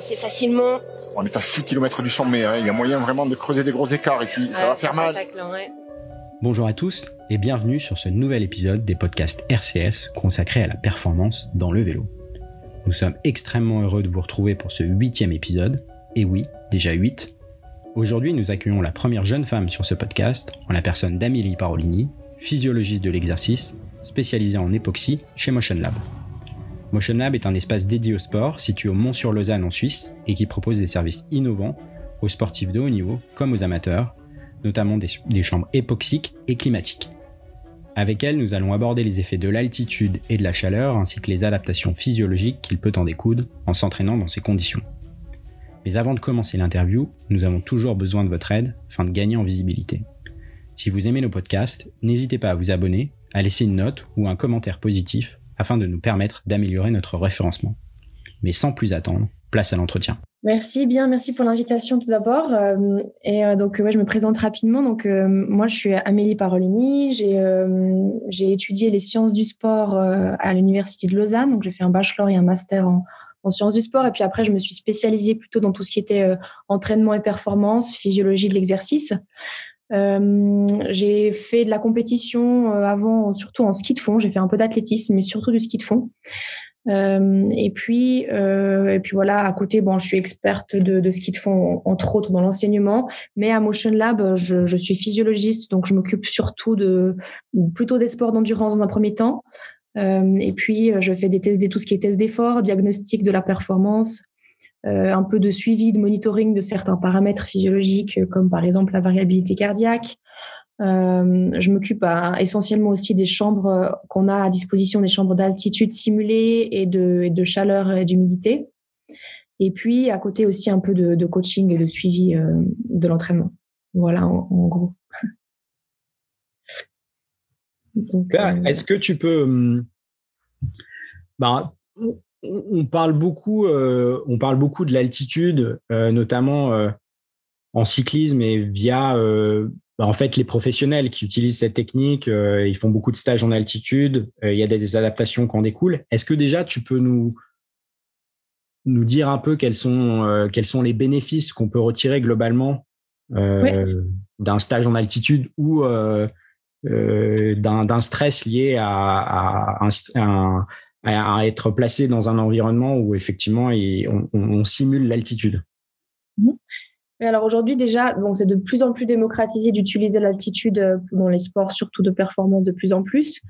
C'est facilement. On est à 6 km du sommet, hein. il y a moyen vraiment de creuser des gros écarts ici, ça va faire mal. Bonjour à tous et bienvenue sur ce nouvel épisode des podcasts RCS consacrés à la performance dans le vélo. Nous sommes extrêmement heureux de vous retrouver pour ce huitième épisode, et oui, déjà 8. Aujourd'hui, nous accueillons la première jeune femme sur ce podcast, en la personne d'Amélie Parolini, physiologiste de l'exercice, spécialisée en époxy chez Motion Lab. Motion Lab est un espace dédié au sport situé au Mont-sur-Lausanne en Suisse et qui propose des services innovants aux sportifs de haut niveau comme aux amateurs, notamment des, chambres époxiques et climatiques. Avec elle, nous allons aborder les effets de l'altitude et de la chaleur ainsi que les adaptations physiologiques qu'il peut en découdre en s'entraînant dans ces conditions. Mais avant de commencer l'interview, nous avons toujours besoin de votre aide afin de gagner en visibilité. Si vous aimez nos podcasts, n'hésitez pas à vous abonner, à laisser une note ou un commentaire positif afin de nous permettre d'améliorer notre référencement. Mais sans plus attendre, place à l'entretien. Merci bien, merci pour l'invitation tout d'abord. Euh, et euh, donc ouais, je me présente rapidement. Donc euh, moi je suis Amélie Parolini, j'ai étudié les sciences du sport à l'université de Lausanne. Donc j'ai fait un bachelor et un master en, sciences du sport. Et puis après je me suis spécialisée plutôt dans tout ce qui était entraînement et performance, physiologie de l'exercice. Euh, j'ai fait de la compétition euh, avant, surtout en ski de fond. J'ai fait un peu d'athlétisme, mais surtout du ski de fond. Euh, et puis, et puis voilà, à côté, bon, je suis experte de, ski de fond, entre autres dans l'enseignement, mais à Motion Lab, je, suis physiologiste, donc je m'occupe surtout de plutôt des sports d'endurance dans un premier temps. Et puis, je fais des tests, tout ce qui est tests d'effort, diagnostic de la performance, un peu de suivi, de monitoring de certains paramètres physiologiques, euh, comme par exemple la variabilité cardiaque. Euh, je m'occupe essentiellement aussi des chambres qu'on a à disposition, des chambres d'altitude simulées et de, de chaleur et d'humidité. Et puis à côté aussi un peu de, coaching et de suivi de l'entraînement. Voilà en, gros. Est-ce que tu peux, hum, bah, on parle beaucoup, euh, on parle beaucoup de l'altitude, euh, notamment euh, en cyclisme et via bah, en fait les professionnels qui utilisent cette technique. ils font beaucoup de stages en altitude. il y a des, adaptations qui en découlent. Est-ce que déjà tu peux nous nous dire un peu quels sont quels sont les bénéfices qu'on peut retirer globalement d'un stage en altitude ou d'un stress lié à, un à, être placé dans un environnement où effectivement on, simule l'altitude. Mmh. Alors aujourd'hui déjà, bon, c'est de plus en plus démocratisé d'utiliser l'altitude euh, dans les sports, surtout de performance de plus en plus.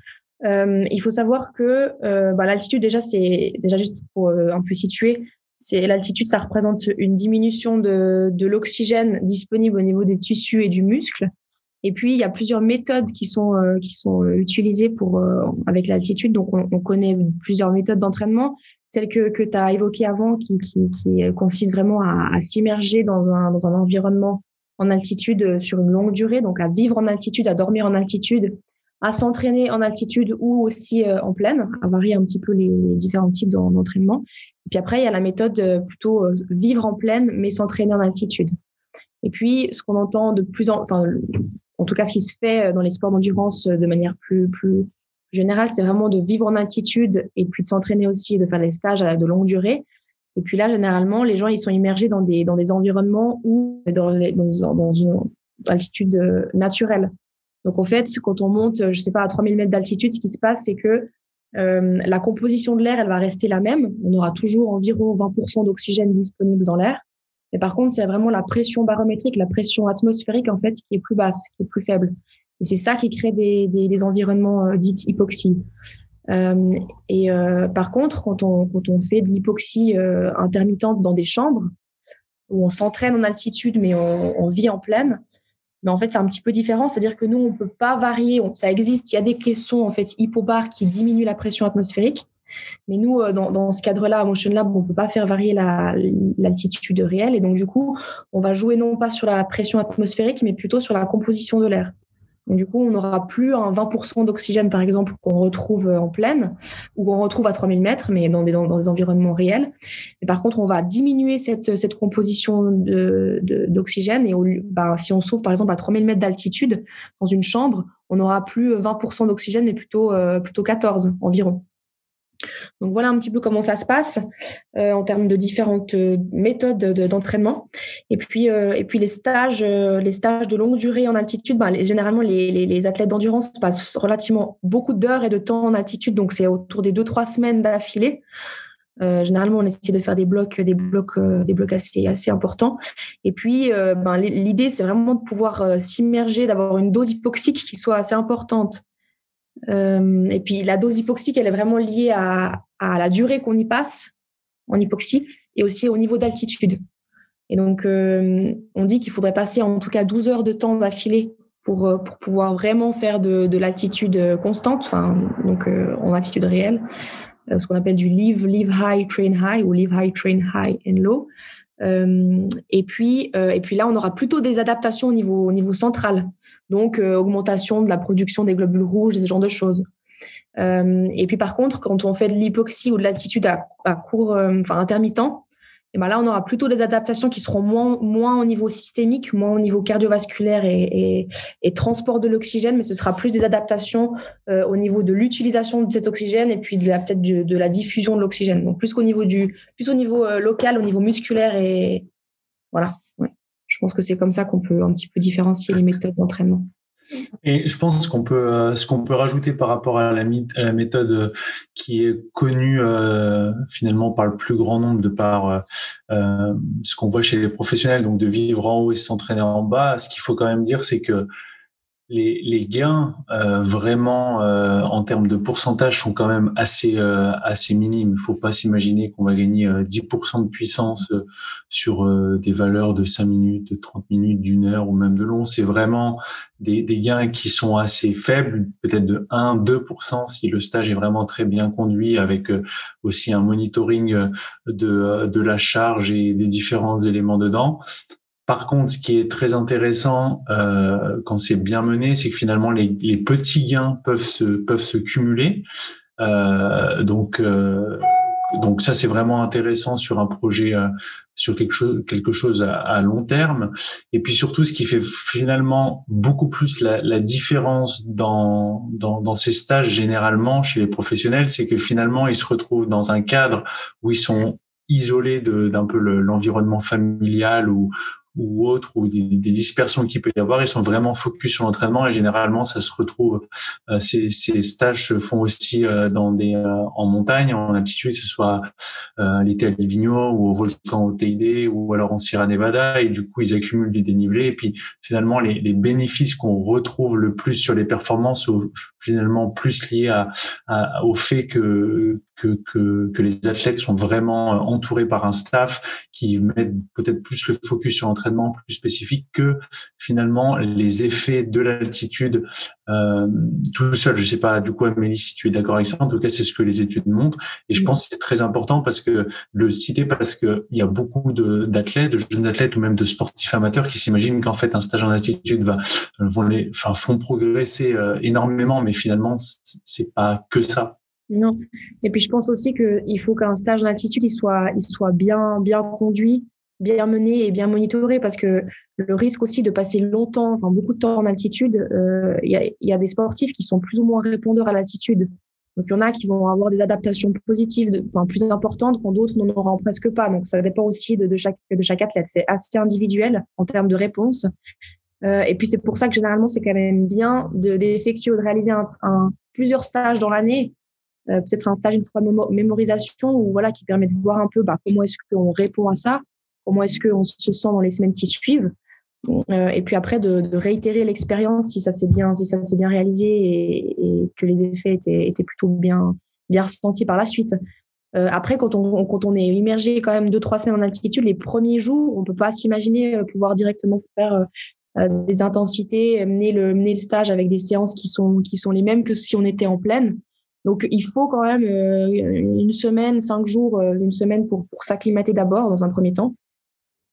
Euh, il faut savoir que euh, bah, l'altitude déjà, c'est déjà juste pour un peu situer, c'est l'altitude, ça représente une diminution de, de l'oxygène disponible au niveau des tissus et du muscle. Et puis, il y a plusieurs méthodes qui sont, euh, qui sont euh, utilisées pour, euh, avec l'altitude. Donc, on, on, connaît plusieurs méthodes d'entraînement. Celle que, que tu as évoquée avant, qui, qui, consiste vraiment à, s'immerger dans un, dans un environnement en altitude sur une longue durée, donc à vivre en altitude, à dormir en altitude, à s'entraîner en altitude ou aussi en pleine, à varier un petit peu les, différents types d'entraînement. Et puis après, il y a la méthode plutôt vivre en pleine, mais s'entraîner en altitude. Et puis, ce qu'on entend de plus en, enfin, en tout cas ce qui se fait euh, dans les sports d'endurance euh, de manière plus, plus générale, c'est vraiment de vivre en altitude et puis de s'entraîner aussi, de faire des stages de longue durée. Et puis là, généralement, les gens, ils sont immergés dans des, dans des environnements ou dans, dans, dans une altitude euh, naturelle. Donc, en fait, quand on monte, je sais pas, à 3000 mètres d'altitude, ce qui se passe, c'est que euh, la composition de l'air, elle va rester la même. On aura toujours environ 20% d'oxygène disponible dans l'air. Mais par contre, c'est vraiment la pression barométrique, la pression atmosphérique, en fait, qui est plus basse, qui est plus faible. Et c'est ça qui crée des, des, environnements euh, dits hypoxie. Euh, et euh, par contre, quand on, quand on fait de l'hypoxie intermittente dans des chambres, où on s'entraîne en altitude, mais on, vit en pleine, mais en fait, c'est un petit peu différent. C'est-à-dire que nous, on peut pas varier. ça existe. Il y a des caissons, en fait, hypobar qui diminuent la pression atmosphérique. Mais nous, euh, dans, ce cadre-là, à Motion Lab, on ne peut pas faire varier l'altitude réelle. Et donc, du coup, on va jouer non pas sur la pression atmosphérique, mais plutôt sur la composition de l'air. Donc, du coup, on n'aura plus un 20% d'oxygène, par exemple, qu'on retrouve en pleine ou qu'on retrouve à 3000 mètres, mais dans des, environnements réels. Et par contre, on va diminuer cette, composition d'oxygène. Et bah, si on s'ouvre, par exemple, à 3000 mètres d'altitude dans une chambre, on n'aura plus 20% d'oxygène, mais plutôt, euh, plutôt 14 environ. Donc voilà un petit peu comment ça se passe euh, en termes de différentes euh, méthodes d'entraînement. et puis euh, et puis les stages, les stages de longue durée en altitude, ben, généralement les, athlètes d'endurance passent relativement beaucoup d'heures et de temps en altitude, donc c'est autour des deux trois semaines d'affilée. généralement, on essaie de faire des blocs, des blocs, des blocs assez assez importants. Et puis, ben, l'idée, c'est vraiment de pouvoir s'immerger, d'avoir une dose hypoxique qui soit assez importante euh, et puis la dose hypoxique, elle est vraiment liée à, la durée qu'on y passe en hypoxie et aussi au niveau d'altitude. Et donc, euh, on dit qu'il faudrait passer en tout cas 12 heures de temps d'affilée pour, euh, pouvoir vraiment faire de, de l'altitude constante, enfin, donc en altitude réelle, ce qu'on appelle du live, live high, train high ou live high, train high and low. Euh, et puis, euh, et puis là, on aura plutôt des adaptations au niveau, au niveau central, donc euh, augmentation de la production des globules rouges, ce genre de choses. et puis par contre, quand on fait de l'hypoxie ou de l'altitude à, à court, enfin intermittent, et ben là, on aura plutôt des adaptations qui seront moins, au niveau systémique, moins au niveau cardiovasculaire et, transport de l'oxygène, mais ce sera plus des adaptations euh, au niveau de l'utilisation de cet oxygène et puis peut-être de, la diffusion de l'oxygène. Donc plus qu'au niveau du, plus au niveau euh, local, au niveau musculaire et voilà. Je pense que c'est comme ça qu'on peut un petit peu différencier les méthodes d'entraînement. Et je pense qu'on peut, euh, ce qu'on peut rajouter par rapport à la, la méthode euh, qui est connue euh, finalement par le plus grand nombre de par euh, ce qu'on voit chez les professionnels, donc de vivre en haut et s'entraîner en bas. Ce qu'il faut quand même dire, c'est que les, gains euh, vraiment euh, en termes de pourcentage sont quand même assez euh, assez minimes. Il faut pas s'imaginer qu'on va gagner 10% de puissance sur des valeurs de 5 minutes, de 30 minutes, d'une heure ou même de long. C'est vraiment des, des, gains qui sont assez faibles, peut-être de 1, 2% si le stage est vraiment très bien conduit avec aussi un monitoring de, de la charge et des différents éléments dedans. Par contre, ce qui est très intéressant euh, quand c'est bien mené, c'est que finalement les, les, petits gains peuvent se peuvent se cumuler. Euh, donc euh, donc ça c'est vraiment intéressant sur un projet euh, sur quelque chose quelque chose à, à, long terme. Et puis surtout, ce qui fait finalement beaucoup plus la, la différence dans, dans dans ces stages généralement chez les professionnels, c'est que finalement ils se retrouvent dans un cadre où ils sont isolés d'un peu l'environnement familial ou ou autres ou des, des dispersions qu'il peut y avoir, ils sont vraiment focus sur l'entraînement et généralement ça se retrouve. Euh, ces, ces, stages se font aussi euh, dans des euh, en montagne, en altitude, que ce soit euh, l'été à Livigno ou au volcan au TID ou alors en Sierra Nevada et du coup ils accumulent des dénivelés et puis finalement les, les bénéfices qu'on retrouve le plus sur les performances sont finalement plus liés à, à, au fait que que, que, que les athlètes sont vraiment entourés par un staff qui met peut-être plus le focus sur l'entraînement plus spécifique que finalement les effets de l'altitude euh, tout seul. Je sais pas du coup Amélie si tu es d'accord avec ça. En tout cas, c'est ce que les études montrent et je pense que c'est très important parce que le citer parce que il y a beaucoup d'athlètes, de, jeunes athlètes ou même de sportifs amateurs qui s'imaginent qu'en fait un stage en altitude va vont les, enfin font progresser euh, énormément, mais finalement c'est pas que ça. Et puis je pense aussi qu'il faut qu'un stage altitude il soit, il soit bien, bien conduit, bien mené et bien monitoré parce que le risque aussi de passer longtemps, enfin beaucoup de temps en altitude, euh, il y, a, des sportifs qui sont plus ou moins répondeurs à l'altitude. Donc il y en a qui vont avoir des adaptations positives, de, enfin, plus importantes, quand d'autres n'en auront presque pas. Donc ça dépend aussi de, de chaque de chaque athlète. C'est assez individuel en termes de réponse. Euh, et puis c'est pour ça que généralement c'est quand même bien d'effectuer ou de réaliser plusieurs stages dans l'année euh, peut-être un stage une fois de mémorisation ou voilà qui permet de voir un peu bah, comment est-ce qu'on répond à ça, comment est-ce qu'on se sent dans les semaines qui suivent, euh, et puis après de, réitérer l'expérience si ça s'est bien si ça s'est bien réalisé et, que les effets étaient, plutôt bien bien ressentis par la suite. Euh, après, quand on, quand on est immergé quand même deux trois semaines en altitude, les premiers jours, on peut pas s'imaginer pouvoir directement faire des intensités, mener le mener le stage avec des séances qui sont qui sont les mêmes que si on était en pleine. Donc, il faut quand même euh, une semaine, cinq jours, euh, une semaine pour, s'acclimater d'abord dans un premier temps.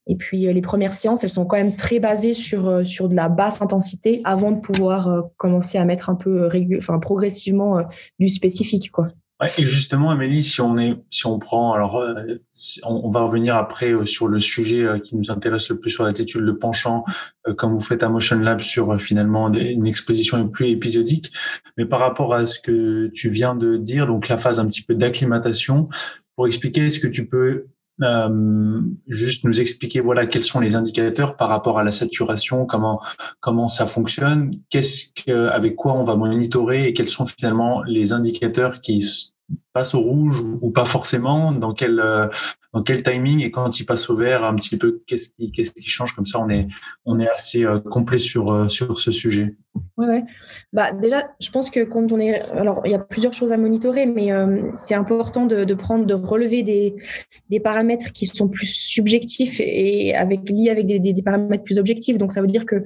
Et puis, euh, les premières séances, elles sont quand même très basées sur, sur de la basse intensité avant de pouvoir commencer à mettre un peu, enfin, progressivement du spécifique, quoi. Et justement, Amélie, si on est, si on prend, alors, euh, on, va revenir après euh, sur le sujet euh, qui nous intéresse le plus sur l'attitude, le penchant, comme vous faites à Motion Lab sur finalement une exposition plus épisodique. Mais par rapport à ce que tu viens de dire, donc la phase un petit peu d'acclimatation, pour expliquer, est-ce que tu peux euh, juste nous expliquer voilà quels sont les indicateurs par rapport à la saturation, comment comment ça fonctionne, qu'est-ce que avec quoi on va monitorer et quels sont finalement les indicateurs qui passent au rouge ou pas forcément, dans quel euh, dans quel timing et quand il passe au vert un petit peu qu'est-ce qui qu'est-ce qui change comme ça on est on est assez euh, complet sur euh, sur ce sujet. Ouais, ouais. Bah déjà, je pense que quand on est alors il y a plusieurs choses à monitorer, mais c'est important de, de, prendre de relever des des paramètres qui sont plus subjectifs et avec liés avec des, des paramètres plus objectifs. Donc ça veut dire que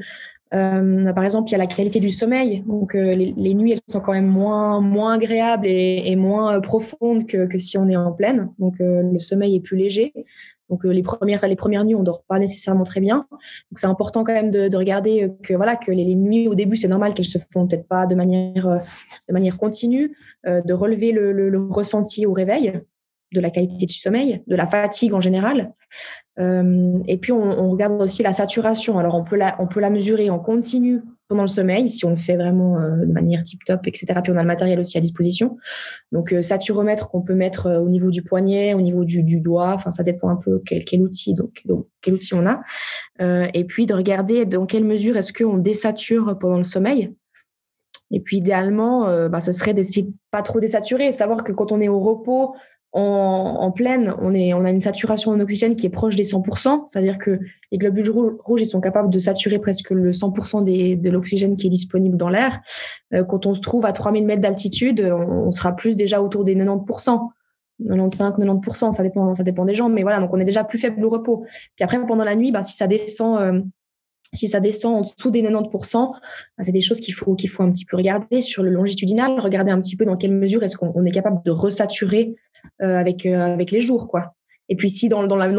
euh, par exemple, il y a la qualité du sommeil. Donc, euh, les, nuits, elles sont quand même moins, moins agréables et, moins euh, profondes que, que, si on est en pleine. Donc, le sommeil est plus léger. Donc, les, premières, les premières nuits, on dort pas nécessairement très bien. Donc, c'est important quand même de, de, regarder que, voilà, que les, nuits, au début, c'est normal qu'elles se font peut-être pas de manière, de manière continue, de relever le, le, le ressenti au réveil de la qualité du sommeil, de la fatigue en général. Euh, et puis, on, regarde aussi la saturation. Alors, on peut la, on peut la mesurer en continu pendant le sommeil, si on le fait vraiment euh, de manière tip-top, etc. Puis, on a le matériel aussi à disposition. Donc, euh, saturomètre qu'on peut mettre au niveau du poignet, au niveau du, doigt. Enfin, ça dépend un peu quel, quel outil, donc, donc, quel outil on a. et puis, de regarder dans quelle mesure est-ce qu'on désature pendant le sommeil. Et puis, idéalement, bah, ce serait d'essayer de pas trop désaturer, savoir que quand on est au repos, en, pleine, on, a une saturation en oxygène qui est proche des 100%, c'est-à-dire que les globules rouges, sont capables de saturer presque le 100% des, de l'oxygène qui est disponible dans l'air. Euh, quand on se trouve à 3000 mètres d'altitude, on, sera plus déjà autour des 90%. 95%, 90%, ça dépend, des gens, mais voilà, donc on est déjà plus faible au repos. Puis après, pendant la nuit, bah, si ça descend, euh, si ça descend en dessous des 90%, bah, c'est des choses qu'il faut, qu'il faut un petit peu regarder sur le longitudinal, regarder un petit peu dans quelle mesure est-ce qu'on est capable de resaturer avec euh, avec les jours quoi. Et puis si dans, dans la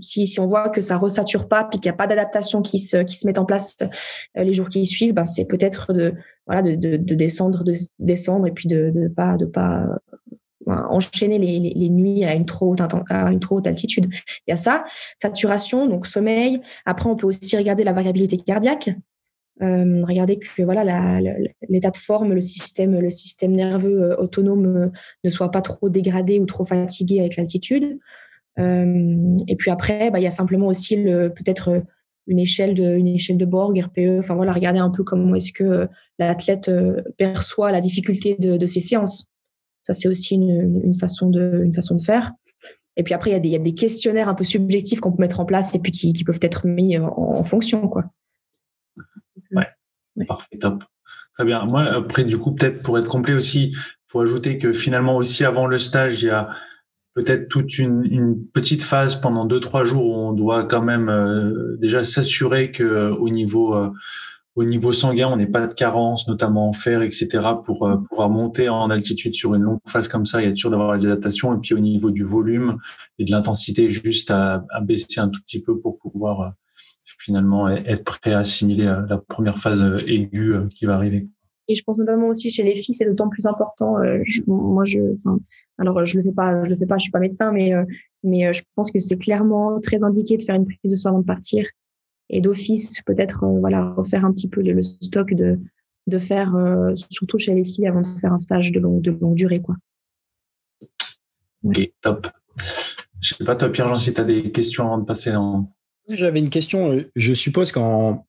si, si on voit que ça resature pas puis qu'il n'y a pas d'adaptation qui se qui se met en place euh, les jours qui suivent, ben c'est peut-être de voilà de, de, descendre de descendre et puis de de pas de pas enchaîner les, les, les, nuits à une trop haute à une trop haute altitude. Il y a ça, saturation donc sommeil. Après on peut aussi regarder la variabilité cardiaque. Euh, regardez que voilà l'état de forme, le système, le système nerveux euh, autonome euh, ne soit pas trop dégradé ou trop fatigué avec l'altitude. et puis après, bah, il y a simplement aussi peut-être une échelle de une échelle de Borg, RPE. Enfin voilà, regardez un peu comment est-ce que l'athlète perçoit la difficulté de, ces séances. Ça c'est aussi une, façon de une façon de faire. Et puis après, il y, a des, questionnaires un peu subjectifs qu'on peut mettre en place et puis qui, qui peuvent être mis en, en fonction, quoi. Parfait, top. Très bien. Moi, après, du coup, peut-être pour être complet aussi, faut ajouter que finalement aussi avant le stage, il y a peut-être toute une, une, petite phase pendant deux trois jours où on doit quand même euh, déjà s'assurer que euh, au niveau euh, au niveau sanguin, on n'ait pas de carence, notamment en fer, etc., pour pouvoir monter en altitude sur une longue phase comme ça et être sûr d'avoir les adaptations. Et puis au niveau du volume et de l'intensité, juste à, à, baisser un tout petit peu pour pouvoir finalement être prêt à assimiler euh, la première phase euh, aiguë euh, qui va arriver. Et je pense notamment aussi chez les filles, c'est d'autant plus important. moi, je, alors je le fais pas, je le fais pas, je suis pas médecin, mais mais je pense que c'est clairement très indiqué de faire une prise de soin avant de partir et d'office peut-être voilà refaire un petit peu le, stock de de faire surtout chez les filles avant de faire un stage de longue de longue durée quoi. Ok, top. Je sais pas toi Pierre Jean si tu as des questions avant de passer en j'avais une question. Euh, je suppose qu'en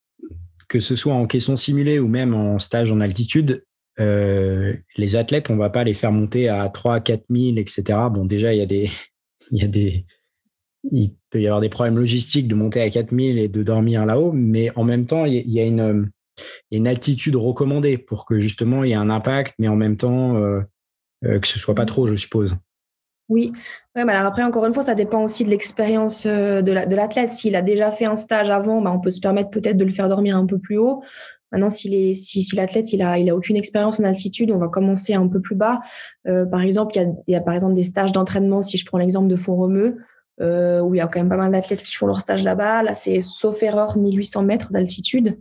que ce soit en caisson simulée ou même en stage en altitude, euh, les athlètes, on va pas les faire monter à 3 4 000, etc. Bon, déjà, il y a des, il y a des, il peut y avoir des problèmes logistiques de monter à 4000 et de dormir là-haut, mais en même temps, il y a une, une altitude recommandée pour que justement il y ait un impact, mais en même temps euh, que ce soit pas trop, je suppose. Oui, ouais, mais alors après, encore une fois, ça dépend aussi de l'expérience euh, de l'athlète. S'il a déjà fait un stage avant, bah, on peut se permettre peut-être de le faire dormir un peu plus haut. Maintenant, si, si, l'athlète il a, il a aucune expérience en altitude, on va commencer un peu plus bas. Euh, par exemple, il y, a, il y a par exemple des stages d'entraînement, si je prends l'exemple de Font-Romeu, euh, où il y a quand même pas mal d'athlètes qui font leur stage là-bas. Là, c'est sauf erreur 1800 mètres d'altitude.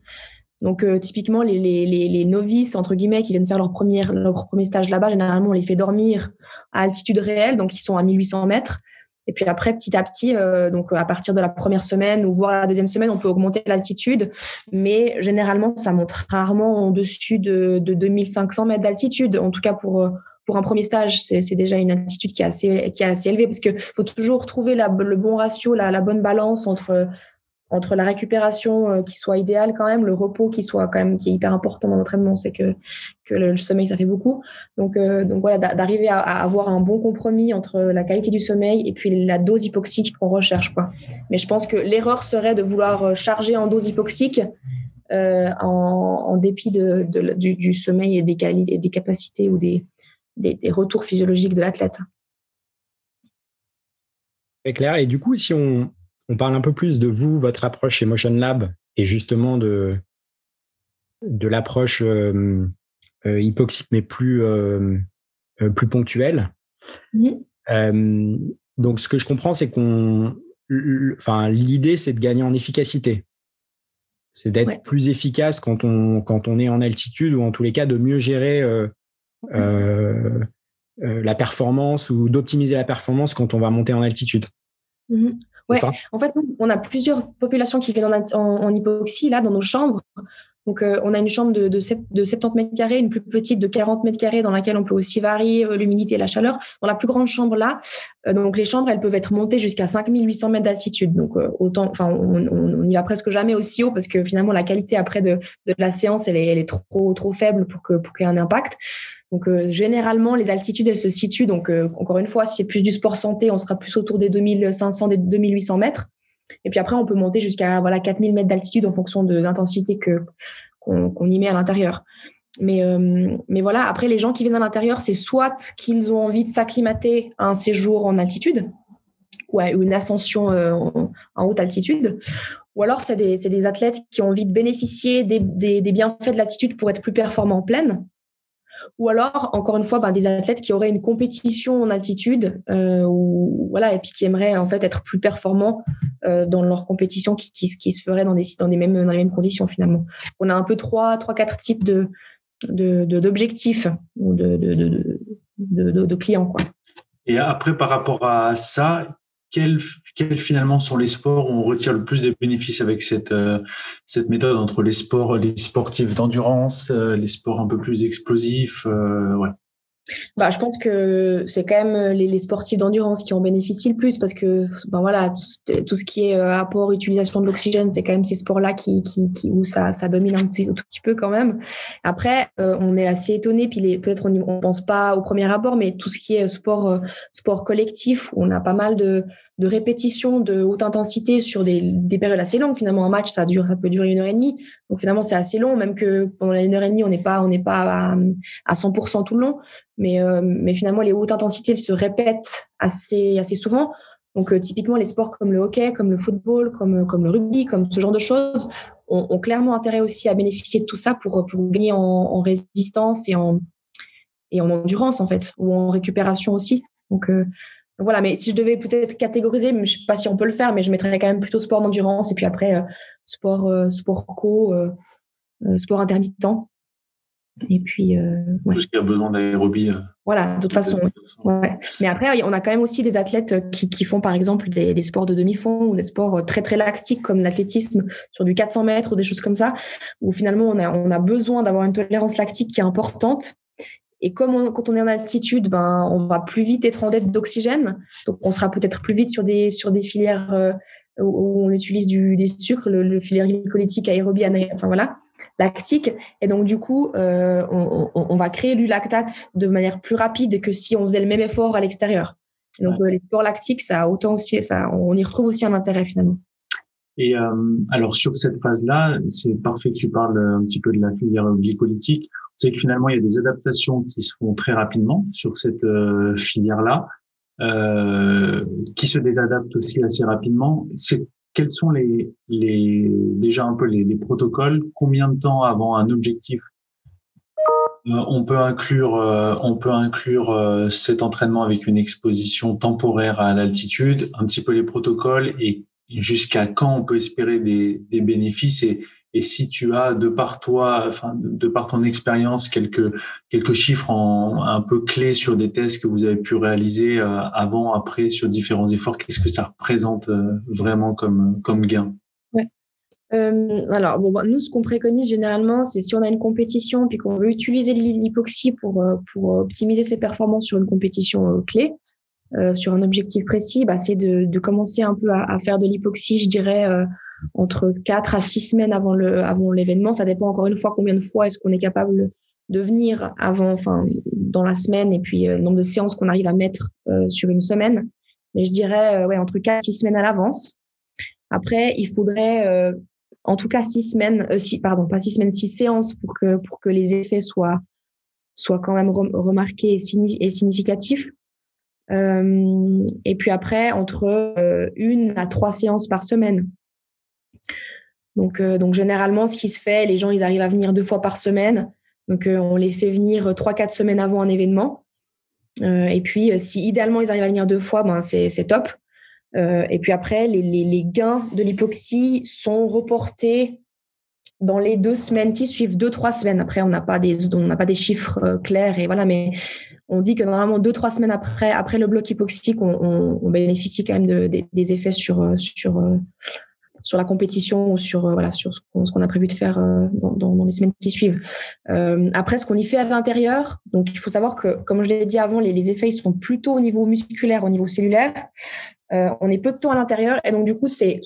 Donc euh, typiquement les, les, les, novices entre guillemets qui viennent faire leur première leur premier stage là-bas, généralement on les fait dormir à altitude réelle, donc ils sont à 1800 mètres. Et puis après, petit à petit, euh, donc à partir de la première semaine ou voire la deuxième semaine, on peut augmenter l'altitude, mais généralement, ça monte rarement en dessus de, de 2500 mètres d'altitude. En tout cas, pour pour un premier stage, c'est déjà une altitude qui est assez qui est assez élevée parce que faut toujours trouver le bon ratio, la bonne balance entre entre la récupération euh, qui soit idéale quand même, le repos qui soit quand même qui est hyper important dans l'entraînement, c'est que que le, sommeil ça fait beaucoup. Donc euh, donc voilà, d'arriver à, avoir un bon compromis entre la qualité du sommeil et puis la dose hypoxique qu'on recherche quoi. Mais je pense que l'erreur serait de vouloir euh, charger en dose hypoxique en, dépit de, du, sommeil et des, capacités ou des, des, retours physiologiques de l'athlète. C'est clair. Et du coup, si on, on parle un peu plus de vous, votre approche chez Motion Lab et justement de, de l'approche euh, euh, hypoxique mais plus, euh, plus ponctuelle. donc, ce que je comprends, c'est qu'on. Enfin, l'idée, c'est de gagner en efficacité. C'est d'être plus efficace quand on, quand on est en altitude ou en tous les cas de mieux gérer la performance ou d'optimiser la performance quand on va monter en altitude. Mmh Ouais. En fait, on a plusieurs populations qui viennent en, hypoxie là dans nos chambres. Donc, euh, on a une chambre de, de, 70 mètres carrés, une plus petite de 40 mètres carrés, dans laquelle on peut aussi varier euh, l'humidité et la chaleur. Dans la plus grande chambre là, euh, donc les chambres, elles peuvent être montées jusqu'à 5800 mètres d'altitude. Donc, autant, enfin, on n'y va presque jamais aussi haut parce que finalement, la qualité après de, de la séance, elle est, elle est trop, trop faible pour que pour qu'il y ait un impact. Donc euh, généralement, les altitudes, elles se situent. Donc euh, encore une fois, si c'est plus du sport santé, on sera plus autour des 2500, des 2800 mètres. Et puis après, on peut monter jusqu'à voilà 4000 mètres d'altitude en fonction de l'intensité qu'on y met à l'intérieur. Mais euh, mais voilà, après les gens qui viennent à l'intérieur, c'est soit qu'ils ont envie de s'acclimater à un séjour en altitude ou à une ascension en, haute altitude, ou alors c'est des, des athlètes qui ont envie de bénéficier des, des, des bienfaits de l'altitude pour être plus performants en pleine ou alors encore une fois ben, des athlètes qui auraient une compétition en altitude euh, ou voilà et puis qui aimeraient en fait être plus performants euh, dans leur compétition qui, se ferait dans des dans mêmes dans les mêmes conditions finalement. On a un peu trois trois quatre types de d'objectifs ou de, de, de, de, clients quoi. Et après par rapport à ça, quels, finalement sont les sports où on retire le plus de bénéfices avec cette, euh, méthode entre les sports, les sportifs d'endurance, euh, les sports un peu plus explosifs euh, ouais. Bah, je pense que c'est quand même les, les sportifs d'endurance qui en bénéficient le plus parce que ben voilà tout, ce qui est apport utilisation de l'oxygène c'est quand même ces sports là qui, qui, qui, où ça, ça domine un petit, tout petit peu quand même. Après on est assez étonné puis peut-être on ne pense pas au premier abord mais tout ce qui est sport sport collectif où on a pas mal de de répétition de haute intensité sur des, des, périodes assez longues. Finalement, un match, ça dure, ça peut durer une heure et demie. Donc finalement, c'est assez long, même que pendant une heure et demie, on n'est pas, on n'est pas à, à 100% tout le long. Mais, euh, mais finalement, les hautes intensités, elles se répètent assez, assez souvent. Donc euh, typiquement, les sports comme le hockey, comme le football, comme, comme le rugby, comme ce genre de choses, ont, ont clairement intérêt aussi à bénéficier de tout ça pour, pour gagner en, en résistance et en, et en endurance en fait, ou en récupération aussi. Donc euh, voilà, mais si je devais peut-être catégoriser, je sais pas si on peut le faire, mais je mettrais quand même plutôt sport d'endurance et puis après euh, sport euh, sport co, euh, sport intermittent. Et puis ouais. tout ce qui a besoin d'aérobie. voilà, de toute façon. Ouais. Mais après, on a quand même aussi des athlètes qui, qui font par exemple des, des sports de demi-fond ou des sports très très lactiques comme l'athlétisme sur du 400 mètres ou des choses comme ça, où finalement on a on a besoin d'avoir une tolérance lactique qui est importante et comme quand on est en altitude, ben, on va plus vite être en dette d'oxygène. Donc, on sera peut-être plus vite sur des, sur des filières euh, où on utilise du, des sucres, le, le filière glycolytique, aérobie, enfin voilà, lactique. Et donc, du coup, euh, on, on, va créer du lactate de manière plus rapide que si on faisait le même effort à l'extérieur. Donc, euh, les sports lactiques, ça a autant aussi, ça, on y retrouve aussi un intérêt finalement. Et euh, alors sur cette phase-là, c'est parfait que tu parles un petit peu de la filière glycolytique c'est que finalement, il y a des adaptations qui se font très rapidement sur cette euh, filière-là, euh, qui se désadaptent aussi assez rapidement. C'est quels sont les, les déjà un peu les, les protocoles? Combien de temps avant un objectif euh, on peut inclure, euh, on peut inclure euh, cet entraînement avec une exposition temporaire à l'altitude, un petit peu les protocoles et jusqu'à quand on peut espérer des, des bénéfices et, Et si tu as de par toi, enfin de par ton expérience, quelques quelques chiffres un peu clés sur des tests que vous avez pu réaliser euh, avant, après sur différents efforts, qu'est-ce que ça représente euh, vraiment comme comme gain? Euh, alors, bah, nous, ce qu'on préconise généralement, c'est si on a une compétition puis qu'on veut utiliser l'hypoxie pour, pour optimiser ses performances sur une compétition clé, sur un objectif précis, bah, c'est de, commencer un peu à, faire de l'hypoxie, je dirais, entre 4 à 6 semaines avant le avant l'événement. Ça dépend encore une fois combien de fois est-ce qu'on est capable de venir avant, enfin, dans la semaine et puis le nombre de séances qu'on arrive à mettre sur une semaine. Mais je dirais, ouais, entre 4 et 6 semaines à l'avance. Après, il faudrait en tout cas six semaines, euh, six, pardon, pas six semaines, six séances pour que, pour que les effets soient, soient quand même remarqués et, significatifs. Euh, et puis après, entre euh, une à trois séances par semaine. Donc, euh, donc généralement, ce qui se fait, les gens, ils arrivent à venir deux fois par semaine. Donc, euh, on les fait venir trois, quatre semaines avant un événement. et puis, si idéalement ils arrivent à venir deux fois, ben c'est top. Euh, et puis après, les, gains de l'hypoxie sont reportés dans les deux semaines qui suivent, deux, trois semaines. Après, on n'a pas des, chiffres euh, clairs et voilà, mais on dit que normalement deux, trois semaines après, après le bloc hypoxique, on, bénéficie quand même de, de, des effets euh, sur, sur la compétition ou sur, voilà, sur ce qu'on a prévu de faire dans, dans, les semaines qui suivent. Euh, après, ce qu'on y fait à l'intérieur, donc il faut savoir que, comme je l'ai dit avant, les, effets ils sont plutôt au niveau musculaire, au niveau cellulaire. Euh, on est peu de temps à l'intérieur et donc du coup c'est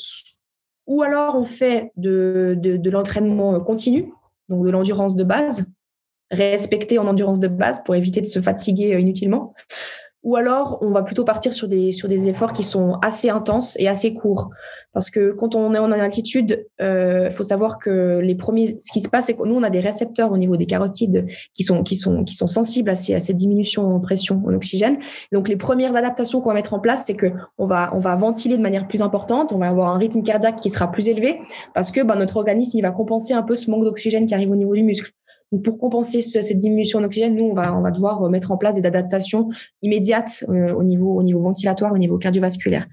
ou alors on fait de, de, de l'entraînement continu, donc de l'endurance de base, respecté en endurance de base pour éviter de se fatiguer euh, inutilement, ou alors on va plutôt partir sur des sur des efforts qui sont assez intenses et assez courts. Parce que quand on est en altitude il euh, faut savoir que les premiers ce qui se passe c'est que nous on a des récepteurs au niveau des carotides qui sont qui sont qui sont sensibles à ces à cette diminution en pression en oxygène. Donc les premières adaptations qu'on va mettre en place c'est que on va on va ventiler de manière plus importante. On va avoir un rythme cardiaque qui sera plus élevé parce que ben, notre organisme il va compenser un peu ce manque d'oxygène qui arrive au niveau du muscle pour compenser ce, cette diminution d'oxygène, nous on va on va devoir mettre en place des adaptations immédiates euh, au niveau au niveau ventilatoire, au niveau cardiovasculaire.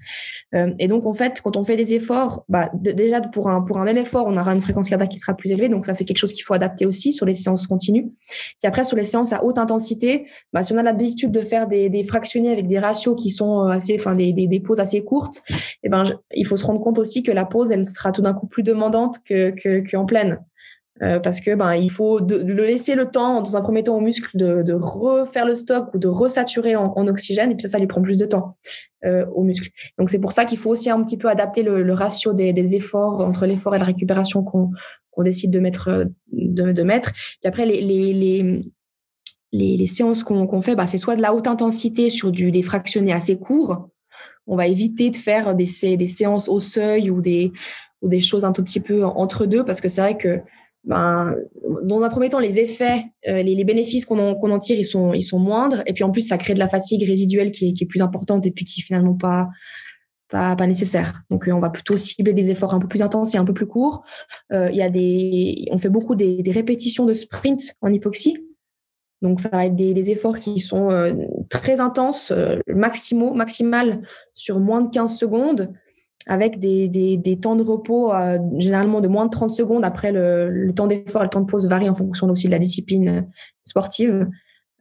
Euh, et donc en fait, quand on fait des efforts, bah, déjà pour un pour un même effort, on aura une fréquence cardiaque qui sera plus élevée. Donc ça c'est quelque chose qu'il faut adapter aussi sur les séances continues. Puis après sur les séances à haute intensité, bah, si on a l'habitude de faire des, des fractionnés avec des ratios qui sont assez, enfin des, des, des pauses assez courtes, eh ben il faut se rendre compte aussi que la pause elle sera tout d'un coup plus demandante que que qu'en pleine. Euh, parce que ben il faut de, le laisser le temps dans un premier temps au muscle de, de refaire le stock ou de resaturer en, en, oxygène et puis ça ça lui prend plus de temps euh, au muscle donc c'est pour ça qu'il faut aussi un petit peu adapter le, le ratio des, des, efforts entre l'effort et la récupération qu'on qu'on décide de mettre de, de mettre et après les les, les les, séances qu'on qu'on fait, bah, c'est soit de la haute intensité sur du, des fractionnés assez courts. On va éviter de faire des, des séances au seuil ou des, ou des choses un tout petit peu entre deux parce que c'est vrai que ben, dans un premier temps, les effets, euh, les, bénéfices qu'on en, tire, ils sont, moindres. Et puis en plus, ça crée de la fatigue résiduelle qui est, plus importante et puis qui est finalement pas, pas, nécessaire. Donc euh, on va plutôt cibler des efforts un peu plus intenses et un peu plus courts. Euh, y a des, on fait beaucoup des, répétitions de sprint en hypoxie. Donc ça va être des, efforts qui sont euh, très intenses, euh, maximaux, maximal sur moins de 15 secondes avec des, des, temps de repos euh, généralement de moins de 30 secondes. Après, le, le temps d'effort et le temps de pause varie en fonction aussi de la discipline sportive.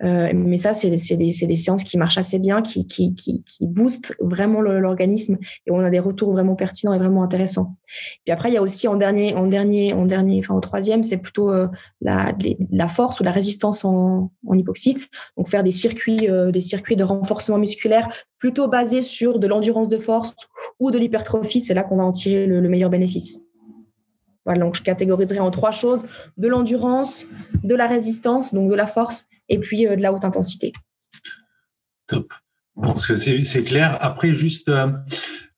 Euh, mais ça, c'est des, des, séances qui marchent assez bien, qui, qui, qui, qui boostent vraiment l'organisme et on a des retours vraiment pertinents et vraiment intéressants. Puis après, il y a aussi en dernier, en dernier, en dernier, enfin en troisième, c'est plutôt euh, la, la force ou la résistance en, en hypoxie. Donc faire des circuits, euh, des circuits de renforcement musculaire plutôt basés sur de l'endurance de force ou de l'hypertrophie. C'est là qu'on va en tirer le, le meilleur bénéfice. Voilà, donc je catégoriserai en trois choses de l'endurance, de la résistance, donc de la force et puis euh, de la haute intensité. Top. Je que c'est clair. Après, juste, euh,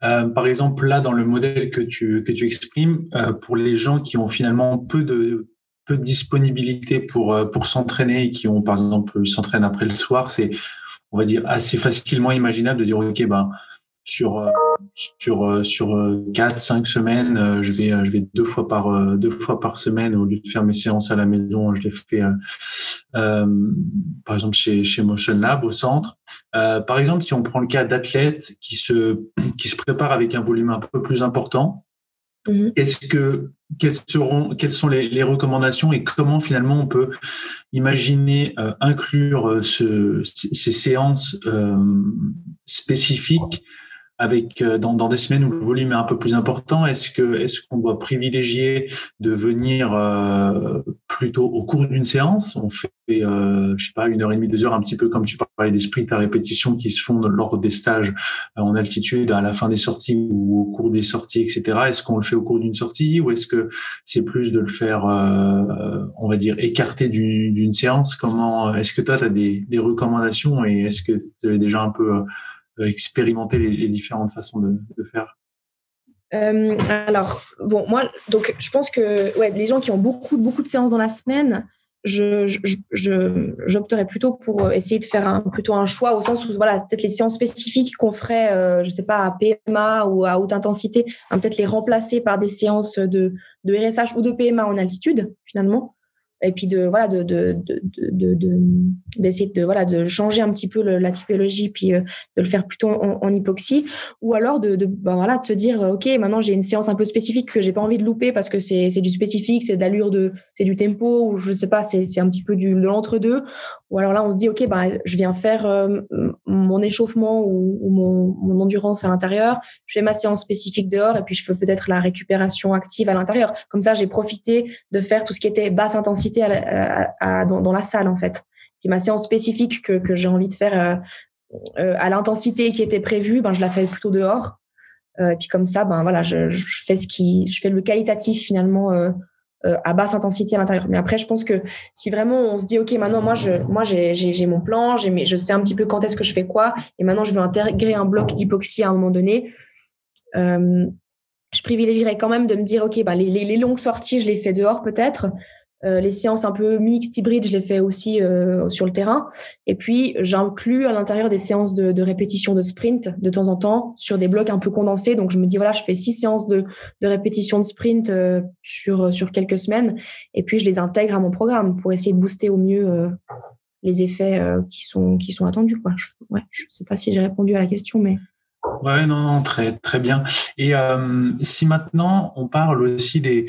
euh, par exemple, là, dans le modèle que tu, que tu exprimes, pour les gens qui ont finalement peu de, peu de disponibilité pour, pour s'entraîner et qui ont, par exemple, s'entraînent après le soir, c'est, on va dire, assez facilement imaginable de dire, OK, ben, sur euh, sur euh, sur euh, quatre cinq semaines je vais je vais deux fois par deux fois par semaine au lieu de faire mes séances à la maison je les fais euh, par exemple chez chez Motion Lab au centre euh, par exemple si on prend le cas d'athlètes qui se qui se préparent avec un volume un peu plus important Mhm. Est-ce que quelles seront quelles sont les, recommandations et comment finalement on peut imaginer euh, inclure ce, ces séances euh, spécifiques avec euh, dans, dans, des semaines où le volume est un peu plus important Est-ce que est-ce qu'on doit privilégier de venir euh, plutôt au cours d'une séance? On fait, euh, je sais pas, une heure et demie, deux heures, un petit peu comme tu parlais des sprints à répétition qui se font lors des stages en altitude, à la fin des sorties ou au cours des sorties, etc. Est-ce qu'on le fait au cours d'une sortie ou est-ce que c'est plus de le faire, on va dire, écarté d'une séance? Comment Est-ce que toi, tu as des, des recommandations et est-ce que tu avais déjà un peu expérimenter les, différentes façons de, faire euh, alors, bon, moi, donc, je pense que ouais, les gens qui ont beaucoup, beaucoup de séances dans la semaine, je, j'opterais plutôt pour essayer de faire un, plutôt un choix au sens où, voilà, peut-être les séances spécifiques qu'on ferait, euh, je sais pas, à PMA ou à haute intensité, hein, peut-être les remplacer par des séances de, de RSH ou de PMA en altitude, finalement et puis de voilà de de de d'essayer de, voilà de changer un petit peu la typologie puis euh, de le faire plutôt en, hypoxie. Ou alors de, de ben voilà de se dire ok maintenant j'ai une séance un peu spécifique que j'ai pas envie de louper parce que c'est du spécifique c'est d'allure de c'est du tempo ou je sais pas c'est c'est un petit peu du de l'entre deux ou alors là on se dit ok ben je viens faire euh, mon échauffement ou, mon, mon endurance à l'intérieur je fais ma séance spécifique dehors et puis je fais peut-être la récupération active à l'intérieur comme ça j'ai profité de faire tout ce qui était basse intensité à, dans, la salle en fait. Puis ma séance spécifique que, que j'ai envie de faire euh, euh, à l'intensité qui était prévue, ben je la fais plutôt dehors. Euh, et puis comme ça, ben voilà, je, je, fais ce qui, je fais le qualitatif finalement à basse intensité à l'intérieur. Mais après, je pense que si vraiment on se dit ok, maintenant moi je, moi j'ai, j'ai, mon plan, j'ai, je sais un petit peu quand est-ce que je fais quoi, et maintenant je veux intégrer un bloc d'hypoxie à un moment donné. je privilégierais quand même de me dire ok, les, les, les longues sorties, je les fais dehors peut-être. Euh, les séances un peu mixtes, hybrides, je les fais aussi euh, sur le terrain. Et puis, j'inclus à l'intérieur des séances de, répétition de sprint de temps en temps sur des blocs un peu condensés. Donc, je me dis, voilà, je fais six séances de, répétition de sprint euh, sur, sur quelques semaines. Et puis, je les intègre à mon programme pour essayer de booster au mieux les effets qui, sont, qui sont attendus. Je, je sais pas si j'ai répondu à la question, mais... Ouais, non, non, très, très bien. Et si maintenant, on parle aussi des